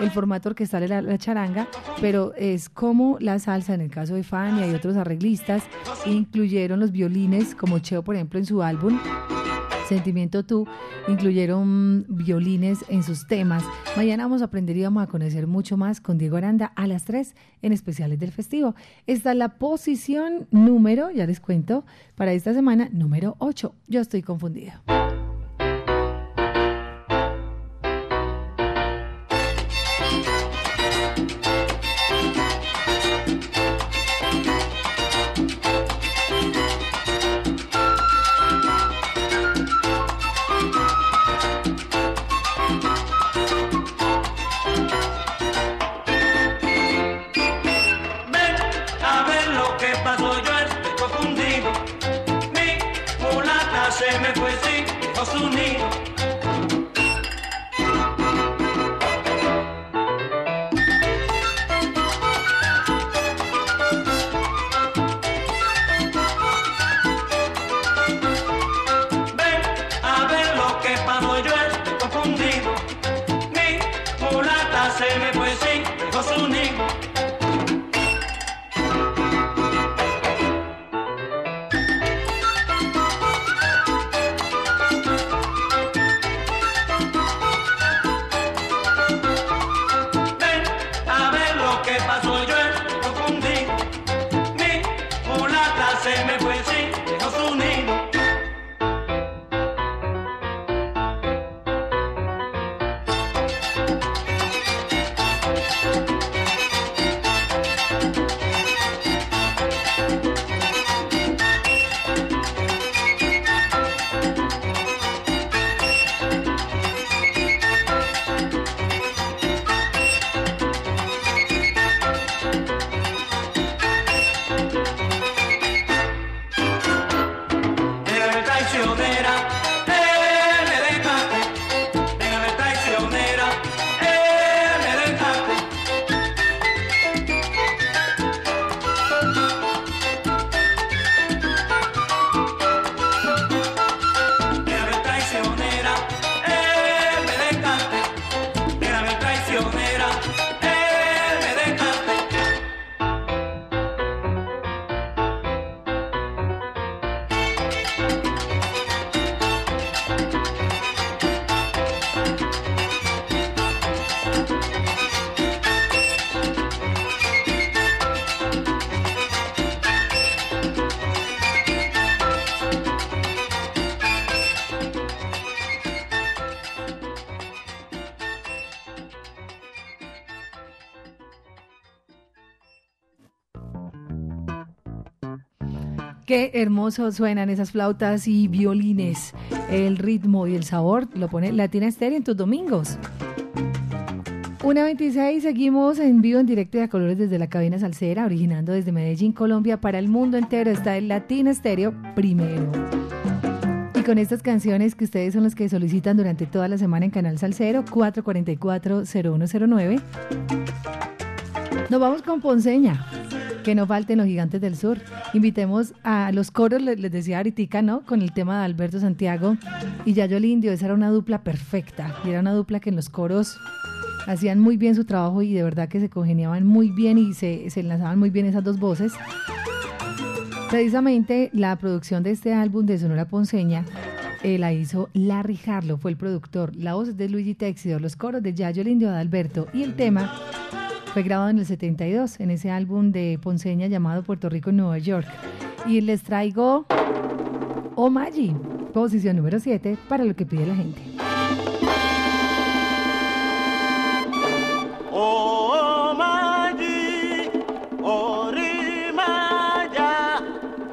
el formato orquestal de la, charanga, pero es como la salsa, en el caso de Fania y otros arreglistas, incluyeron los violines, como Cheo, por ejemplo, en su álbum. Sentimiento Tú, incluyeron violines en sus temas. Mañana vamos a aprender y vamos a conocer mucho más con Diego Aranda a las 3 en especiales del festivo. Esta es la posición número, ya les cuento, para esta semana, número 8. Yo estoy confundido. Qué hermoso suenan esas flautas y violines. El ritmo y el sabor lo pone Latina Estéreo en tus domingos. Una 26, seguimos en vivo, en directo y a colores desde la cabina salsera, originando desde Medellín, Colombia, para el mundo entero. Está el Latina Estéreo primero. Y con estas canciones que ustedes son los que solicitan durante toda la semana en Canal Salcero, 444-0109. Nos vamos con Ponceña. Que no falten los gigantes del sur. Invitemos a los coros, les, decía ahorita, ¿no? Con el tema de Alberto Santiago y Yayo el Indio. Esa era una dupla perfecta. Y era una dupla que en los coros hacían muy bien su trabajo y de verdad que se congeniaban muy bien y se, se enlazaban muy bien esas dos voces. Precisamente la producción de este álbum de Sonora Ponceña eh, la hizo Larry Harlow, fue el productor. La voz de Luigi Texidor, los coros de Yayo el Indio Adalberto y el tema fue grabado en el 72 en ese álbum de Ponceña llamado Puerto Rico en Nueva York. Y les traigo Oh Maggi, posición número 7 para lo que pide la gente. Oh, oh, Rimaya,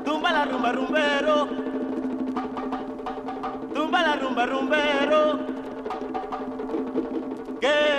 tumba la rumba rumbero, tumba la rumba rumbero, que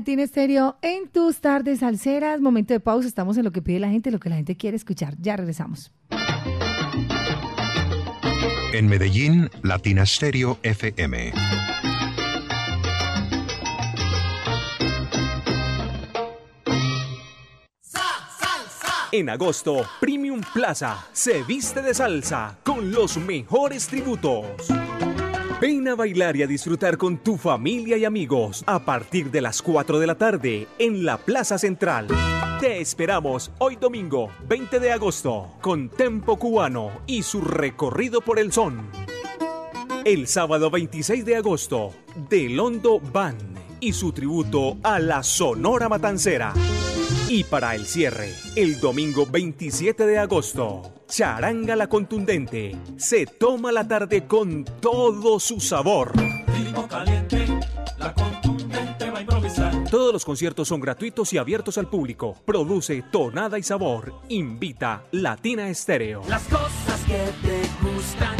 Latina Estéreo en tus tardes salseras. Momento de pausa. Estamos en lo que pide la gente, lo que la gente quiere escuchar. Ya regresamos. En Medellín, Latina Stereo FM. En agosto, Premium Plaza se viste de salsa con los mejores tributos. Ven a bailar y a disfrutar con tu familia y amigos a partir de las 4 de la tarde en la Plaza Central. Te esperamos hoy domingo 20 de agosto con Tempo Cubano y su recorrido por el son. El sábado 26 de agosto, Delondo Band y su tributo a la Sonora Matancera. Y para el cierre, el domingo 27 de agosto, Charanga la Contundente se toma la tarde con todo su sabor. Ritmo caliente, la contundente va a improvisar. Todos los conciertos son gratuitos y abiertos al público. Produce Tonada y Sabor. Invita Latina Estéreo. Las cosas que te gustan,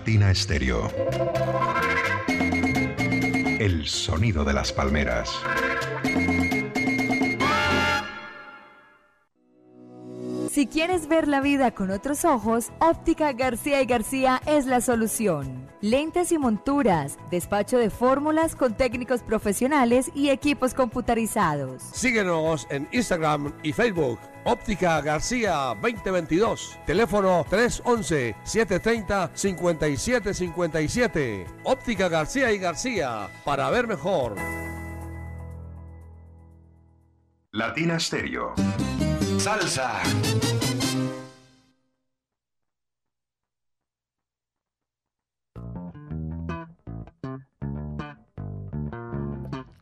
Latina Stereo. El sonido de las palmeras. Si quieres ver la vida con otros ojos, Óptica García y García es la solución. Lentes y monturas, despacho de fórmulas con técnicos profesionales y equipos computarizados. Síguenos en Instagram y Facebook. Óptica García 2022. Teléfono 311-730-5757. Óptica García y García. Para ver mejor. Latina Stereo. Salsa.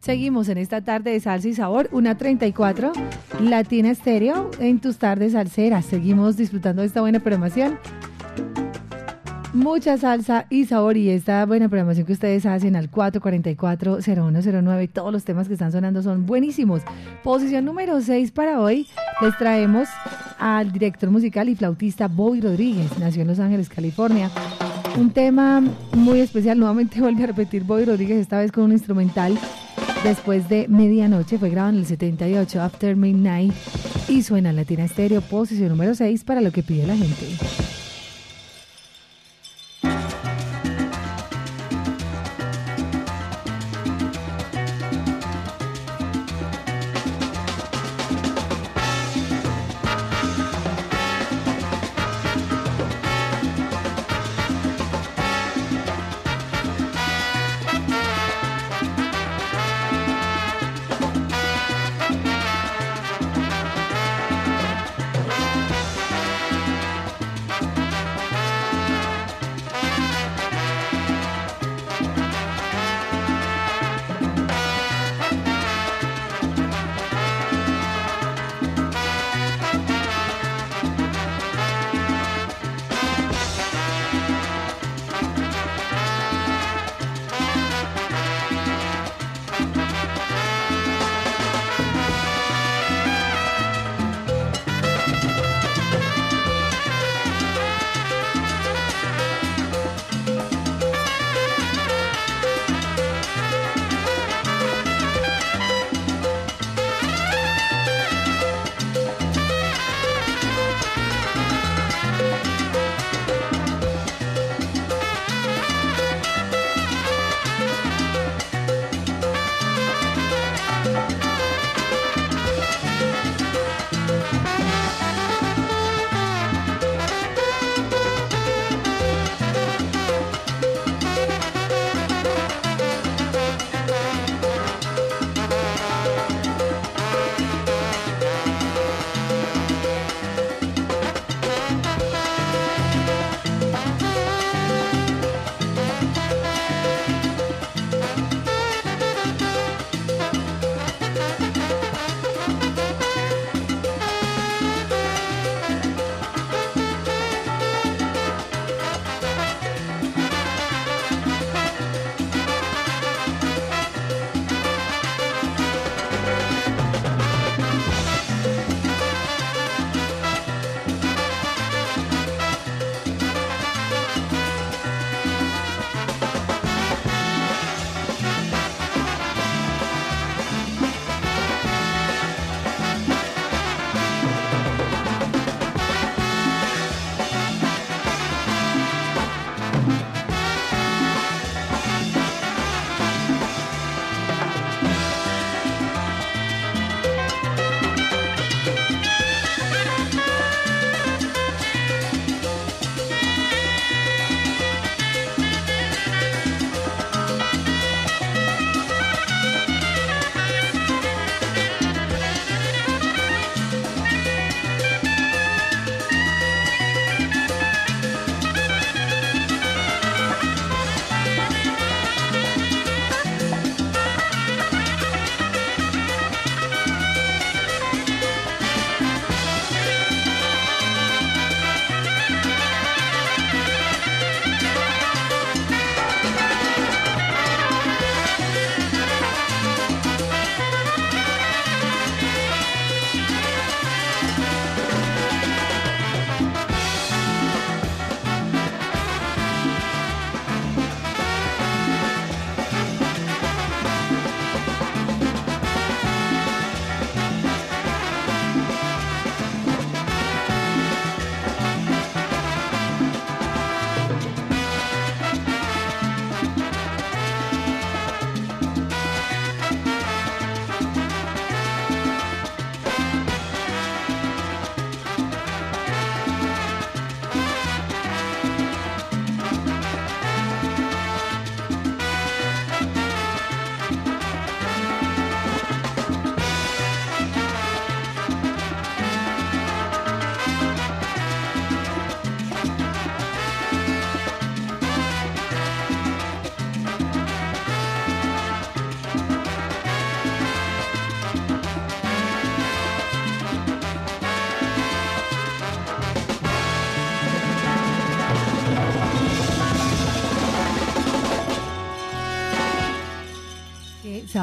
Seguimos en esta tarde de salsa y sabor, una 34, Latina Estéreo, en tus tardes salseras. Seguimos disfrutando de esta buena programación. Mucha salsa y sabor y esta buena programación que ustedes hacen al 444-0109. Todos los temas que están sonando son buenísimos. Posición número 6 para hoy les traemos al director musical y flautista Bobby Rodríguez. Nació en Los Ángeles, California. Un tema muy especial, nuevamente vuelve a repetir Bobby Rodríguez, esta vez con un instrumental después de medianoche. Fue grabado en el 78, After Midnight, y suena en Latina Estéreo, posición número 6 para lo que pide la gente.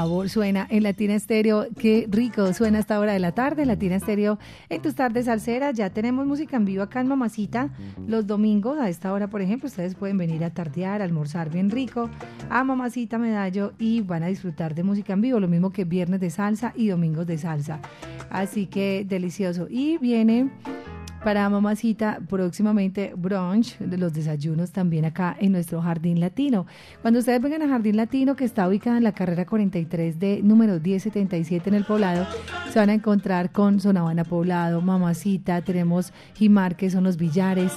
Sabor suena en Latina Estéreo. Qué rico suena esta hora de la tarde. Latina Estéreo en tus tardes salseras. Ya tenemos música en vivo acá en Mamacita los domingos. A esta hora, por ejemplo, ustedes pueden venir a tardear, almorzar bien rico a Mamacita Medallo y van a disfrutar de música en vivo. Lo mismo que viernes de salsa y domingos de salsa. Así que delicioso. Y viene para mamacita próximamente brunch de los desayunos también acá en nuestro Jardín Latino. Cuando ustedes vengan a Jardín Latino, que está ubicada en la carrera 43 de número 1077 en el poblado, se van a encontrar con Sonavana Poblado, Mamacita, tenemos Jimar, que son los billares.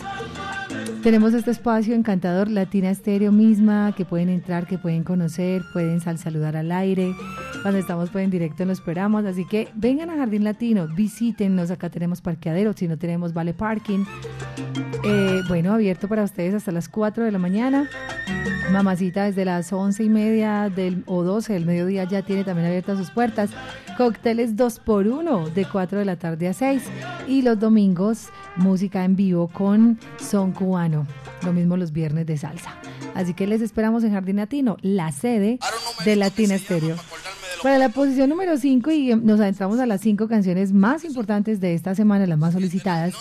Tenemos este espacio encantador, Latina Estéreo misma, que pueden entrar, que pueden conocer, pueden sal saludar al aire. Cuando estamos pues, en directo nos esperamos. Así que vengan a Jardín Latino, visítennos. Acá tenemos parqueadero, si no tenemos vale parking. Eh, bueno, abierto para ustedes hasta las 4 de la mañana. Mamacita desde las once y media o 12 del mediodía ya tiene también abiertas sus puertas. Cócteles 2 por 1 de 4 de la tarde a 6. Y los domingos, música en vivo con son cubano. Lo mismo los viernes de salsa. Así que les esperamos en Jardín Latino, la sede de Latina Estéreo. Para la posición número 5 y nos adentramos a las cinco canciones más importantes de esta semana, las más solicitadas,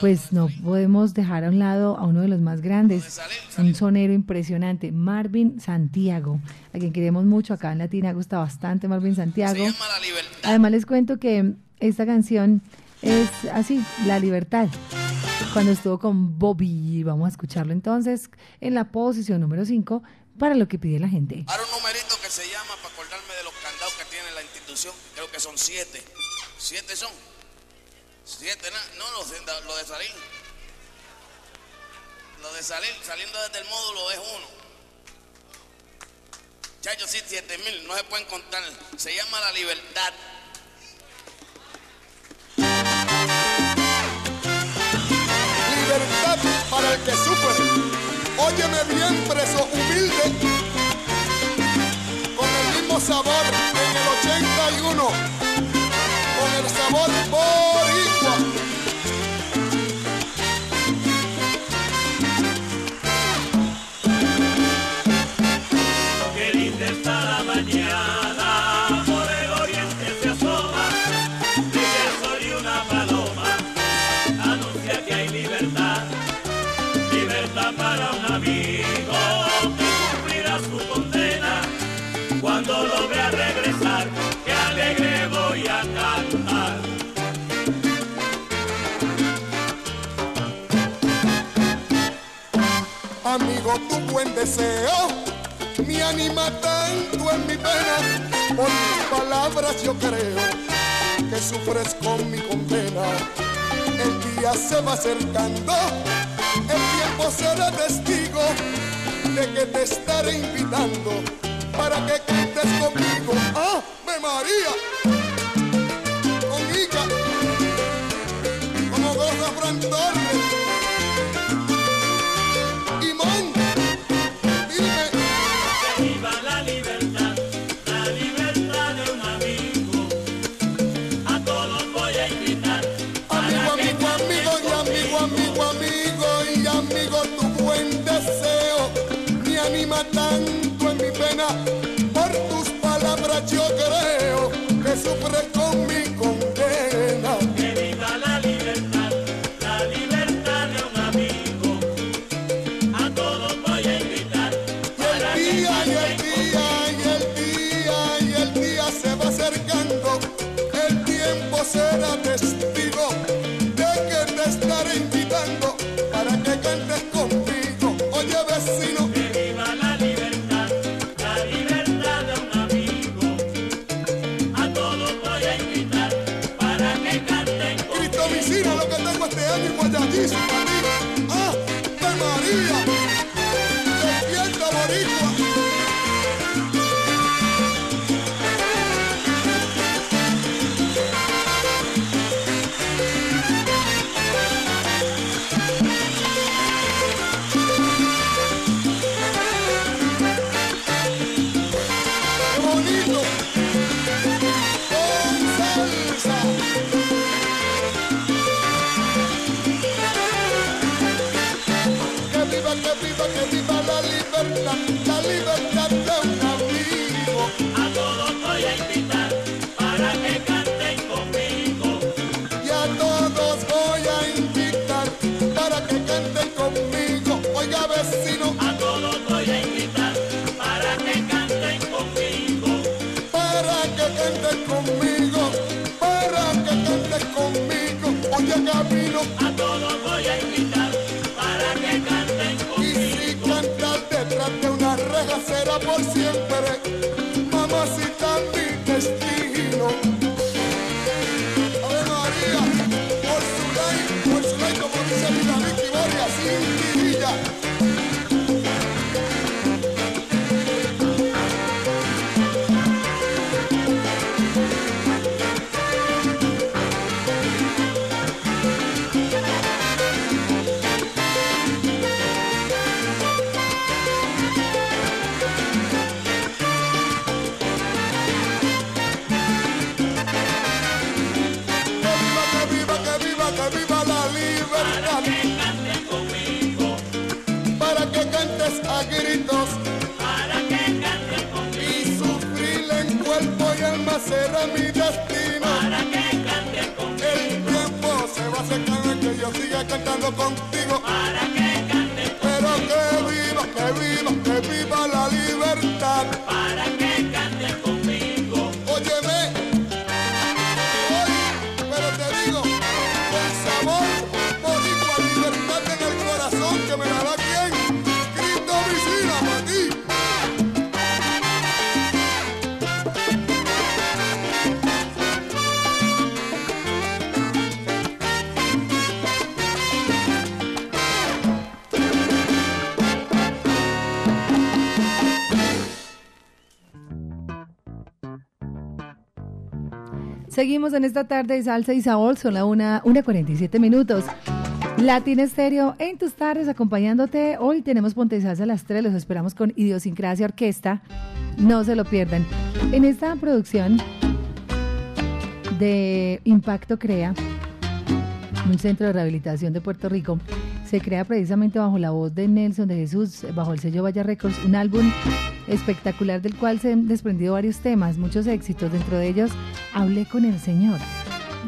pues no podemos dejar a un lado a uno de los más grandes, un sonero impresionante, Marvin Santiago, a quien queremos mucho acá en Latina, gusta bastante Marvin Santiago. Además les cuento que esta canción es así, La Libertad. Cuando estuvo con Bobby. Vamos a escucharlo entonces en la posición número 5 para lo que pide la gente. Ahora un numerito que se llama para acordarme son siete. ¿Siete son? Siete, no, los lo de salir. Lo de salir, saliendo desde el módulo es uno. Chacho, sí, siete mil, no se pueden contar. Se llama la libertad. libertad para el que sufre. Óyeme bien, preso humilde, mismo sabor en el 81, con el sabor boricua. Qué linda está la mañana, por el oriente se asoma, dice soy una paloma, anuncia que hay libertad, libertad para un amigo Tu buen deseo me anima tanto en mi pena. Por tus palabras yo creo que sufres con mi condena. El día se va acercando, el tiempo será testigo de que te estaré invitando para que cantes conmigo. ¡Ave María! Con Ica, como goza Fran anima será por siempre. Mamacita mi destino. Ave María, por su ley, por su ley, como dice mi Vicky Boria, sin será mi destino. Para que canten conmigo. El tiempo se va a acercar que yo siga cantando contigo. Para que canten Pero que viva, que viva, que viva la libertad. Seguimos en esta tarde de salsa y sabor, son la una, una 47 minutos. Latina Estéreo en tus tardes acompañándote. Hoy tenemos Ponte Salsa a las 3, los esperamos con Idiosincrasia Orquesta. No se lo pierdan. En esta producción de Impacto Crea, un centro de rehabilitación de Puerto Rico, se crea precisamente bajo la voz de Nelson de Jesús, bajo el sello Vaya Records, un álbum espectacular del cual se han desprendido varios temas, muchos éxitos, dentro de ellos Hablé con el Señor,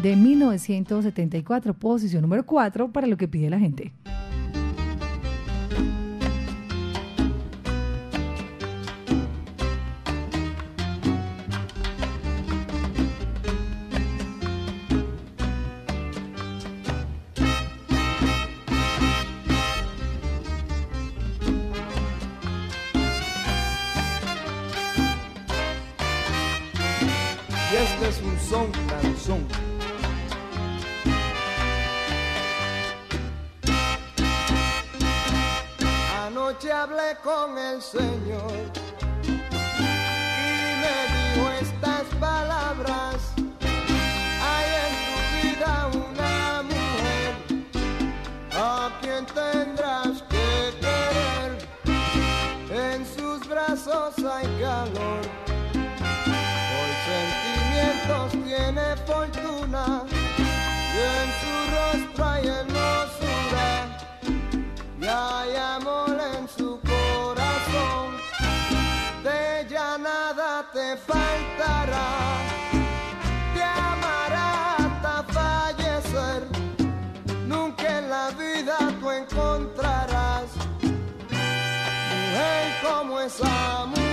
de 1974, posición número 4 para lo que pide la gente. Son canzón. Anoche hablé con el Señor y me dijo estas palabras. Hay en tu vida una mujer a quien tendrás que querer. En sus brazos hay calor, sentimientos tiene fortuna y en su rostro hay hermosura y hay amor en su corazón. De ella nada te faltará, te amará hasta fallecer. Nunca en la vida tú encontrarás mujer como esa mujer.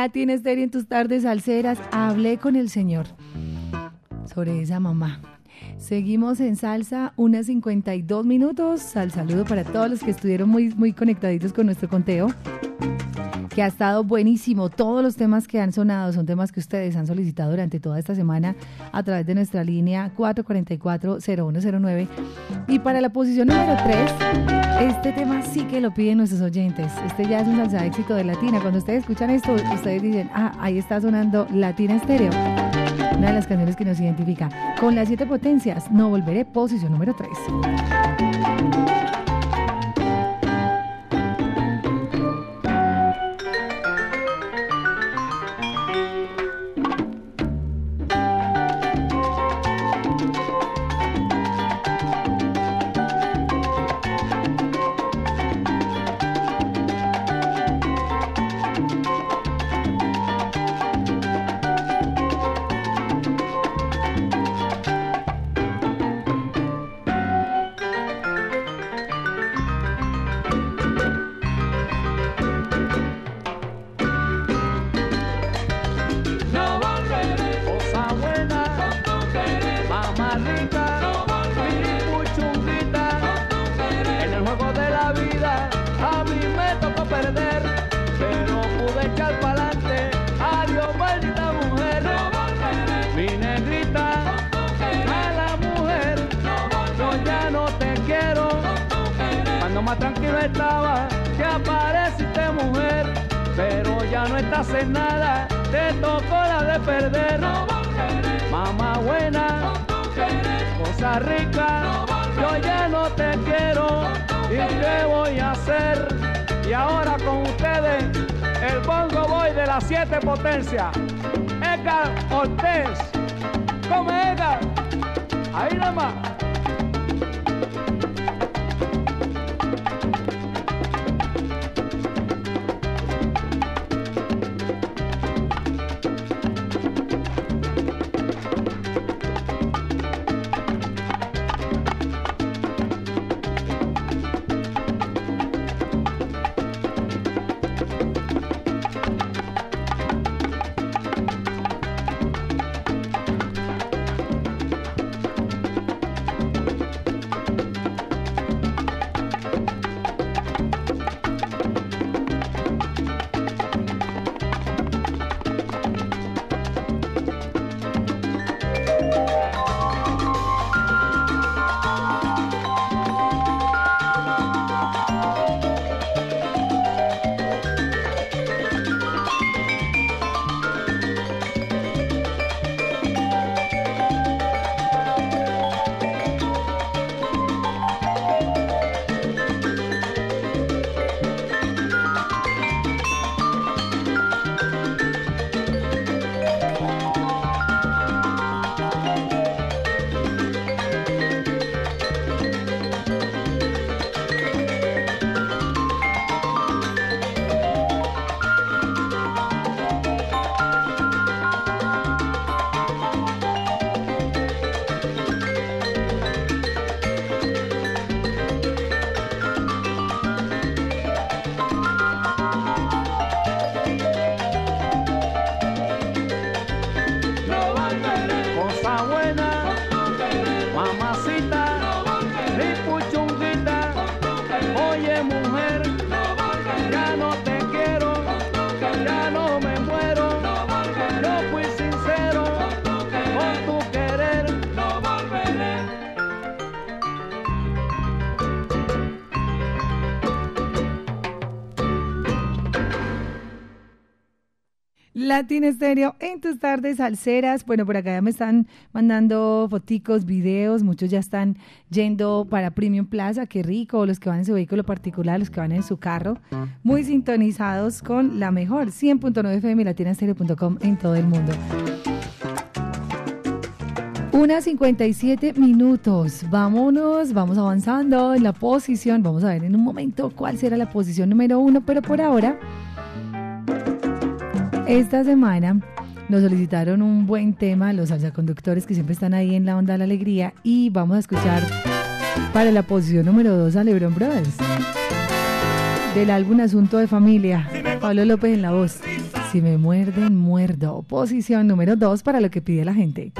Latina Estéreo en tus tardes salseras. Hablé con el señor sobre esa mamá. Seguimos en salsa, unas 52 minutos. Al saludo para todos los que estuvieron muy, muy conectaditos con nuestro conteo que ha estado buenísimo. Todos los temas que han sonado son temas que ustedes han solicitado durante toda esta semana a través de nuestra línea 444-0109. Y para la posición número 3, este tema sí que lo piden nuestros oyentes. Este ya es un salsa éxito de Latina. Cuando ustedes escuchan esto, ustedes dicen, ah, ahí está sonando Latina Estéreo. Una de las canciones que nos identifica. Con las siete potencias, no volveré, posición número 3. Ahora con ustedes, el bongo boy de las siete potencias, Edgar Ortiz. ¿Cómo es, Edgar? Ahí nada. Latin Estéreo en tus tardes salseras. Bueno, por acá ya me están mandando foticos, videos, muchos ya están yendo para Premium Plaza, qué rico, los que van en su vehículo particular, los que van en su carro, muy sintonizados con la mejor 100.9 FM latinastereo.com en todo el mundo. Una 57 minutos. Vámonos, vamos avanzando en la posición. Vamos a ver en un momento cuál será la posición número uno, pero por ahora esta semana nos solicitaron un buen tema los salsaconductores que siempre están ahí en la onda de la alegría y vamos a escuchar para la posición número 2 a Lebron Brothers del álbum Asunto de Familia, Pablo López en la voz. Si me muerden, muerdo. Posición número dos para lo que pide la gente.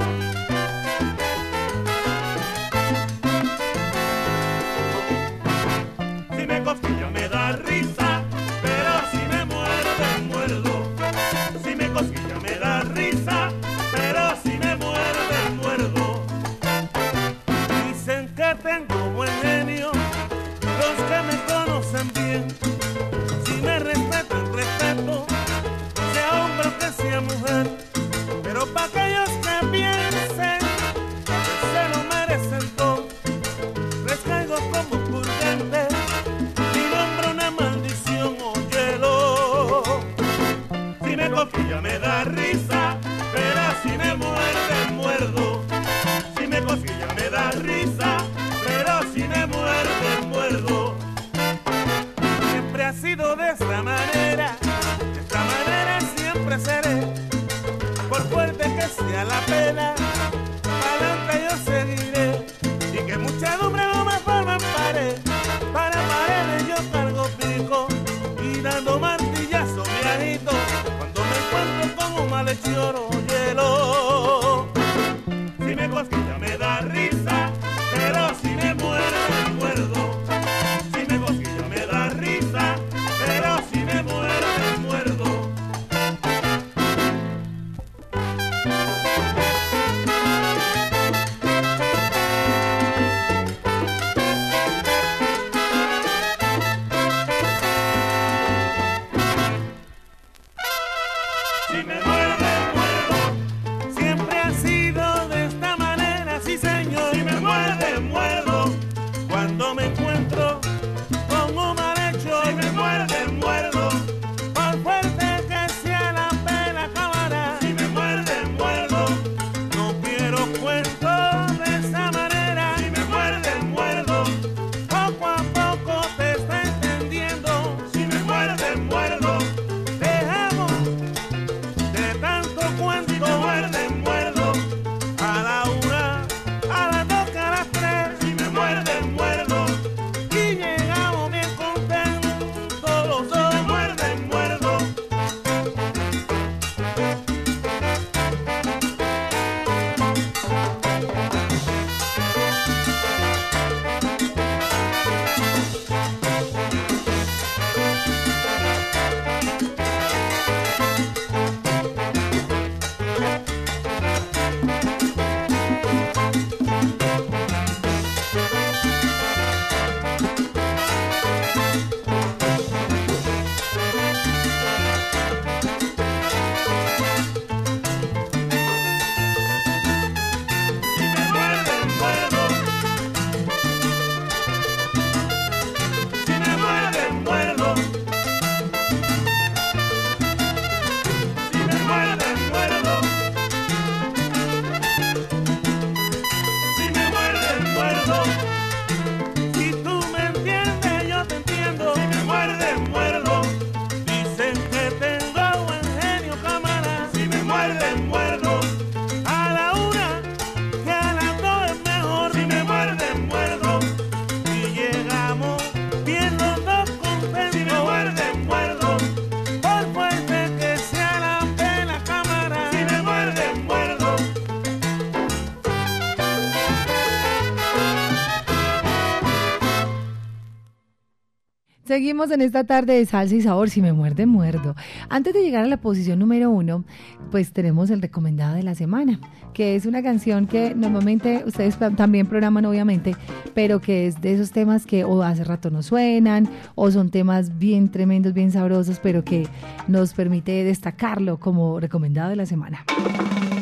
Seguimos en esta tarde de salsa y sabor, si me muerde, muerdo. Antes de llegar a la posición número uno, pues tenemos el recomendado de la semana, que es una canción que normalmente ustedes también programan, obviamente, pero que es de esos temas que o hace rato no suenan, o son temas bien tremendos, bien sabrosos, pero que nos permite destacarlo como recomendado de la semana.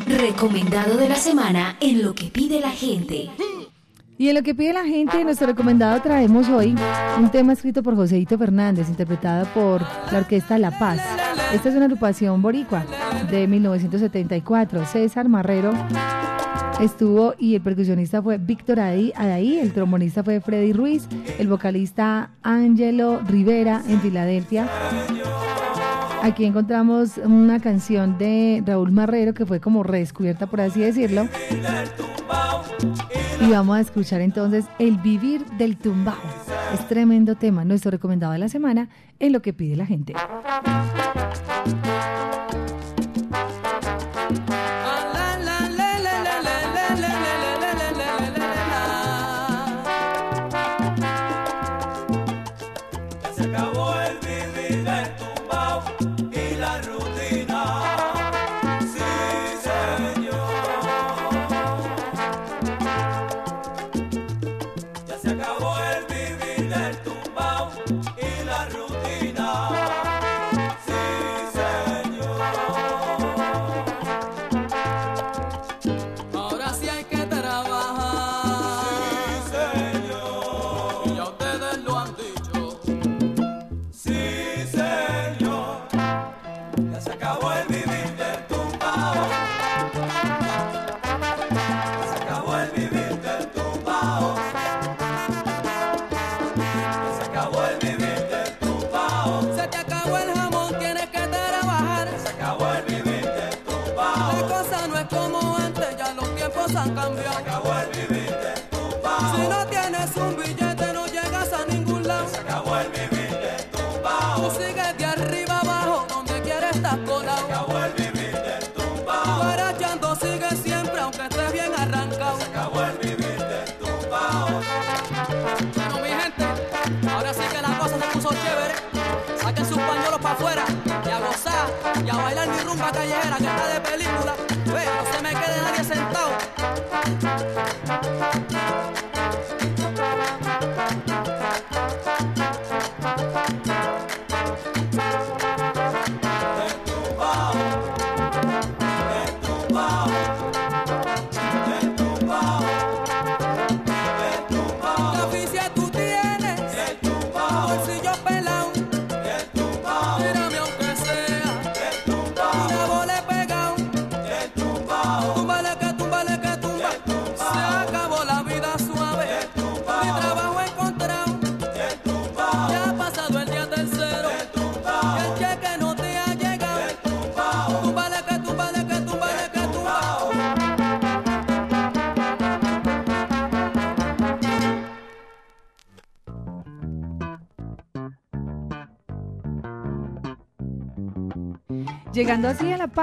Recomendado de la semana en lo que pide la gente. Y en lo que pide la gente, nuestro recomendado traemos hoy un tema escrito por Joseito Fernández, interpretado por la Orquesta La Paz. Esta es una agrupación boricua de 1974. César Marrero estuvo y el percusionista fue Víctor Adaí, el trombonista fue Freddy Ruiz, el vocalista Angelo Rivera en Filadelfia. Aquí encontramos una canción de Raúl Marrero que fue como redescubierta, por así decirlo. Y vamos a escuchar entonces El vivir del tumbao. Es tremendo tema, nuestro recomendado de la semana en lo que pide la gente.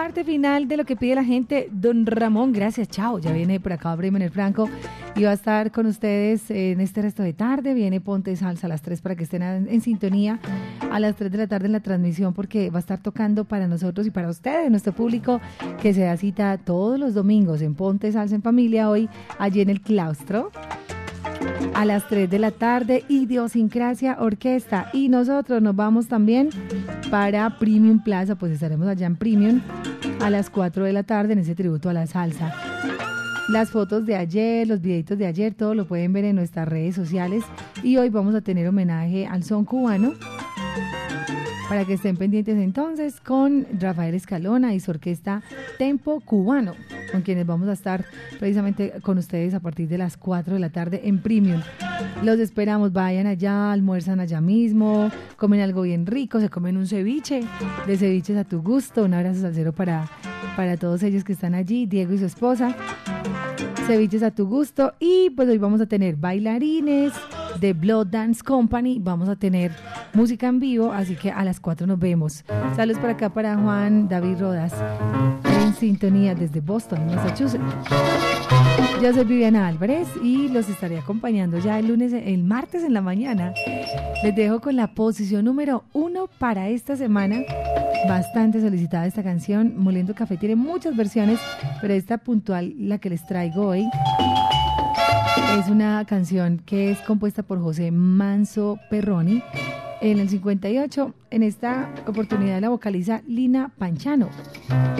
Parte final de lo que pide la gente, don Ramón, gracias, chao. Ya viene por acá Bremen Franco y va a estar con ustedes en este resto de tarde. Viene Ponte Salsa a las 3 para que estén en, en sintonía a las 3 de la tarde en la transmisión porque va a estar tocando para nosotros y para ustedes, nuestro público, que se da cita todos los domingos en Ponte Salsa en Familia, hoy allí en el claustro a las 3 de la tarde, Idiosincrasia Orquesta. Y nosotros nos vamos también para Premium Plaza, pues estaremos allá en Premium a las 4 de la tarde en ese tributo a la salsa. Las fotos de ayer, los videitos de ayer, todo lo pueden ver en nuestras redes sociales. Y hoy vamos a tener homenaje al son cubano. Para que estén pendientes entonces con Rafael Escalona y su orquesta Tempo Cubano, con quienes vamos a estar precisamente con ustedes a partir de las 4 de la tarde en Premium. Los esperamos, vayan allá, almuerzan allá mismo, comen algo bien rico, se comen un ceviche, de ceviches a tu gusto. Un abrazo salsero para, para todos ellos que están allí, Diego y su esposa. Ceviches a tu gusto y pues hoy vamos a tener bailarines de Blood Dance Company, vamos a tener música en vivo, así que a las 4 nos vemos. Saludos por acá para Juan David Rodas en sintonía desde Boston, Massachusetts. Yo soy Viviana Álvarez y los estaré acompañando ya el lunes, el martes en la mañana. Les dejo con la posición número uno para esta semana. Bastante solicitada esta canción. Moliendo Café tiene muchas versiones, pero esta puntual, la que les traigo hoy, es una canción que es compuesta por José Manso Perroni. En el 58, en esta oportunidad la vocaliza Lina Panchano.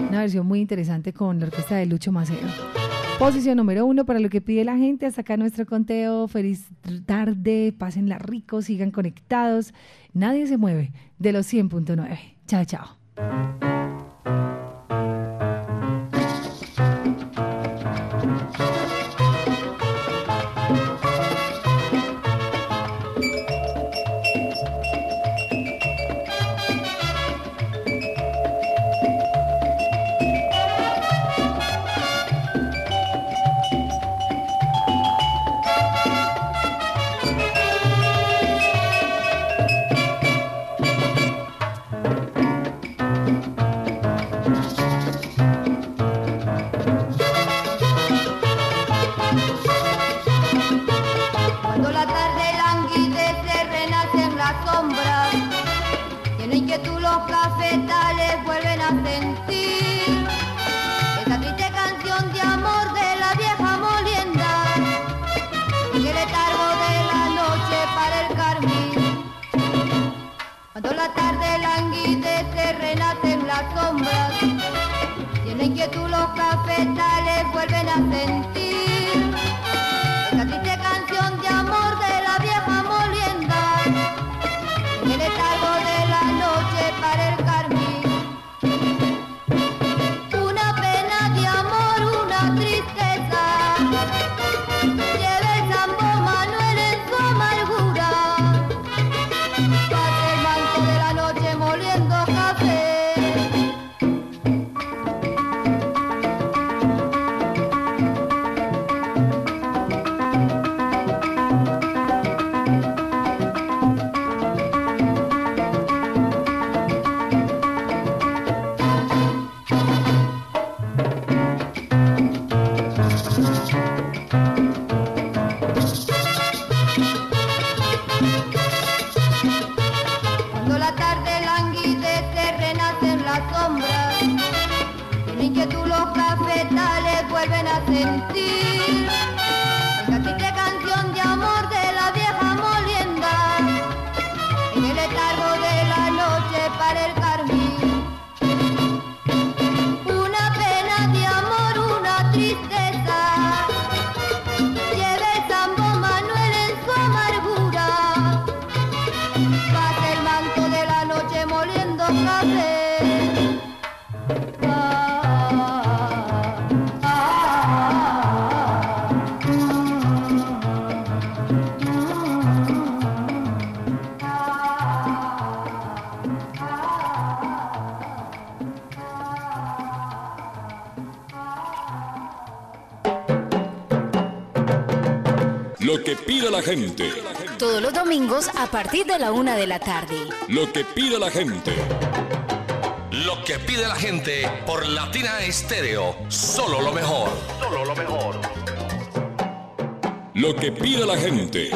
Una versión muy interesante con la orquesta de Lucho Macero. Posición número uno para lo que pide la gente. Hasta acá nuestro conteo. Feliz tarde. Pásenla rico. Sigan conectados. Nadie se mueve de los 100.9. Chao, chao. gonna fend la gente. Todos los domingos a partir de la una de la tarde. Lo que pide la gente. Lo que pide la gente por Latina Estéreo. Solo lo mejor. Solo lo mejor. Lo que pide la gente.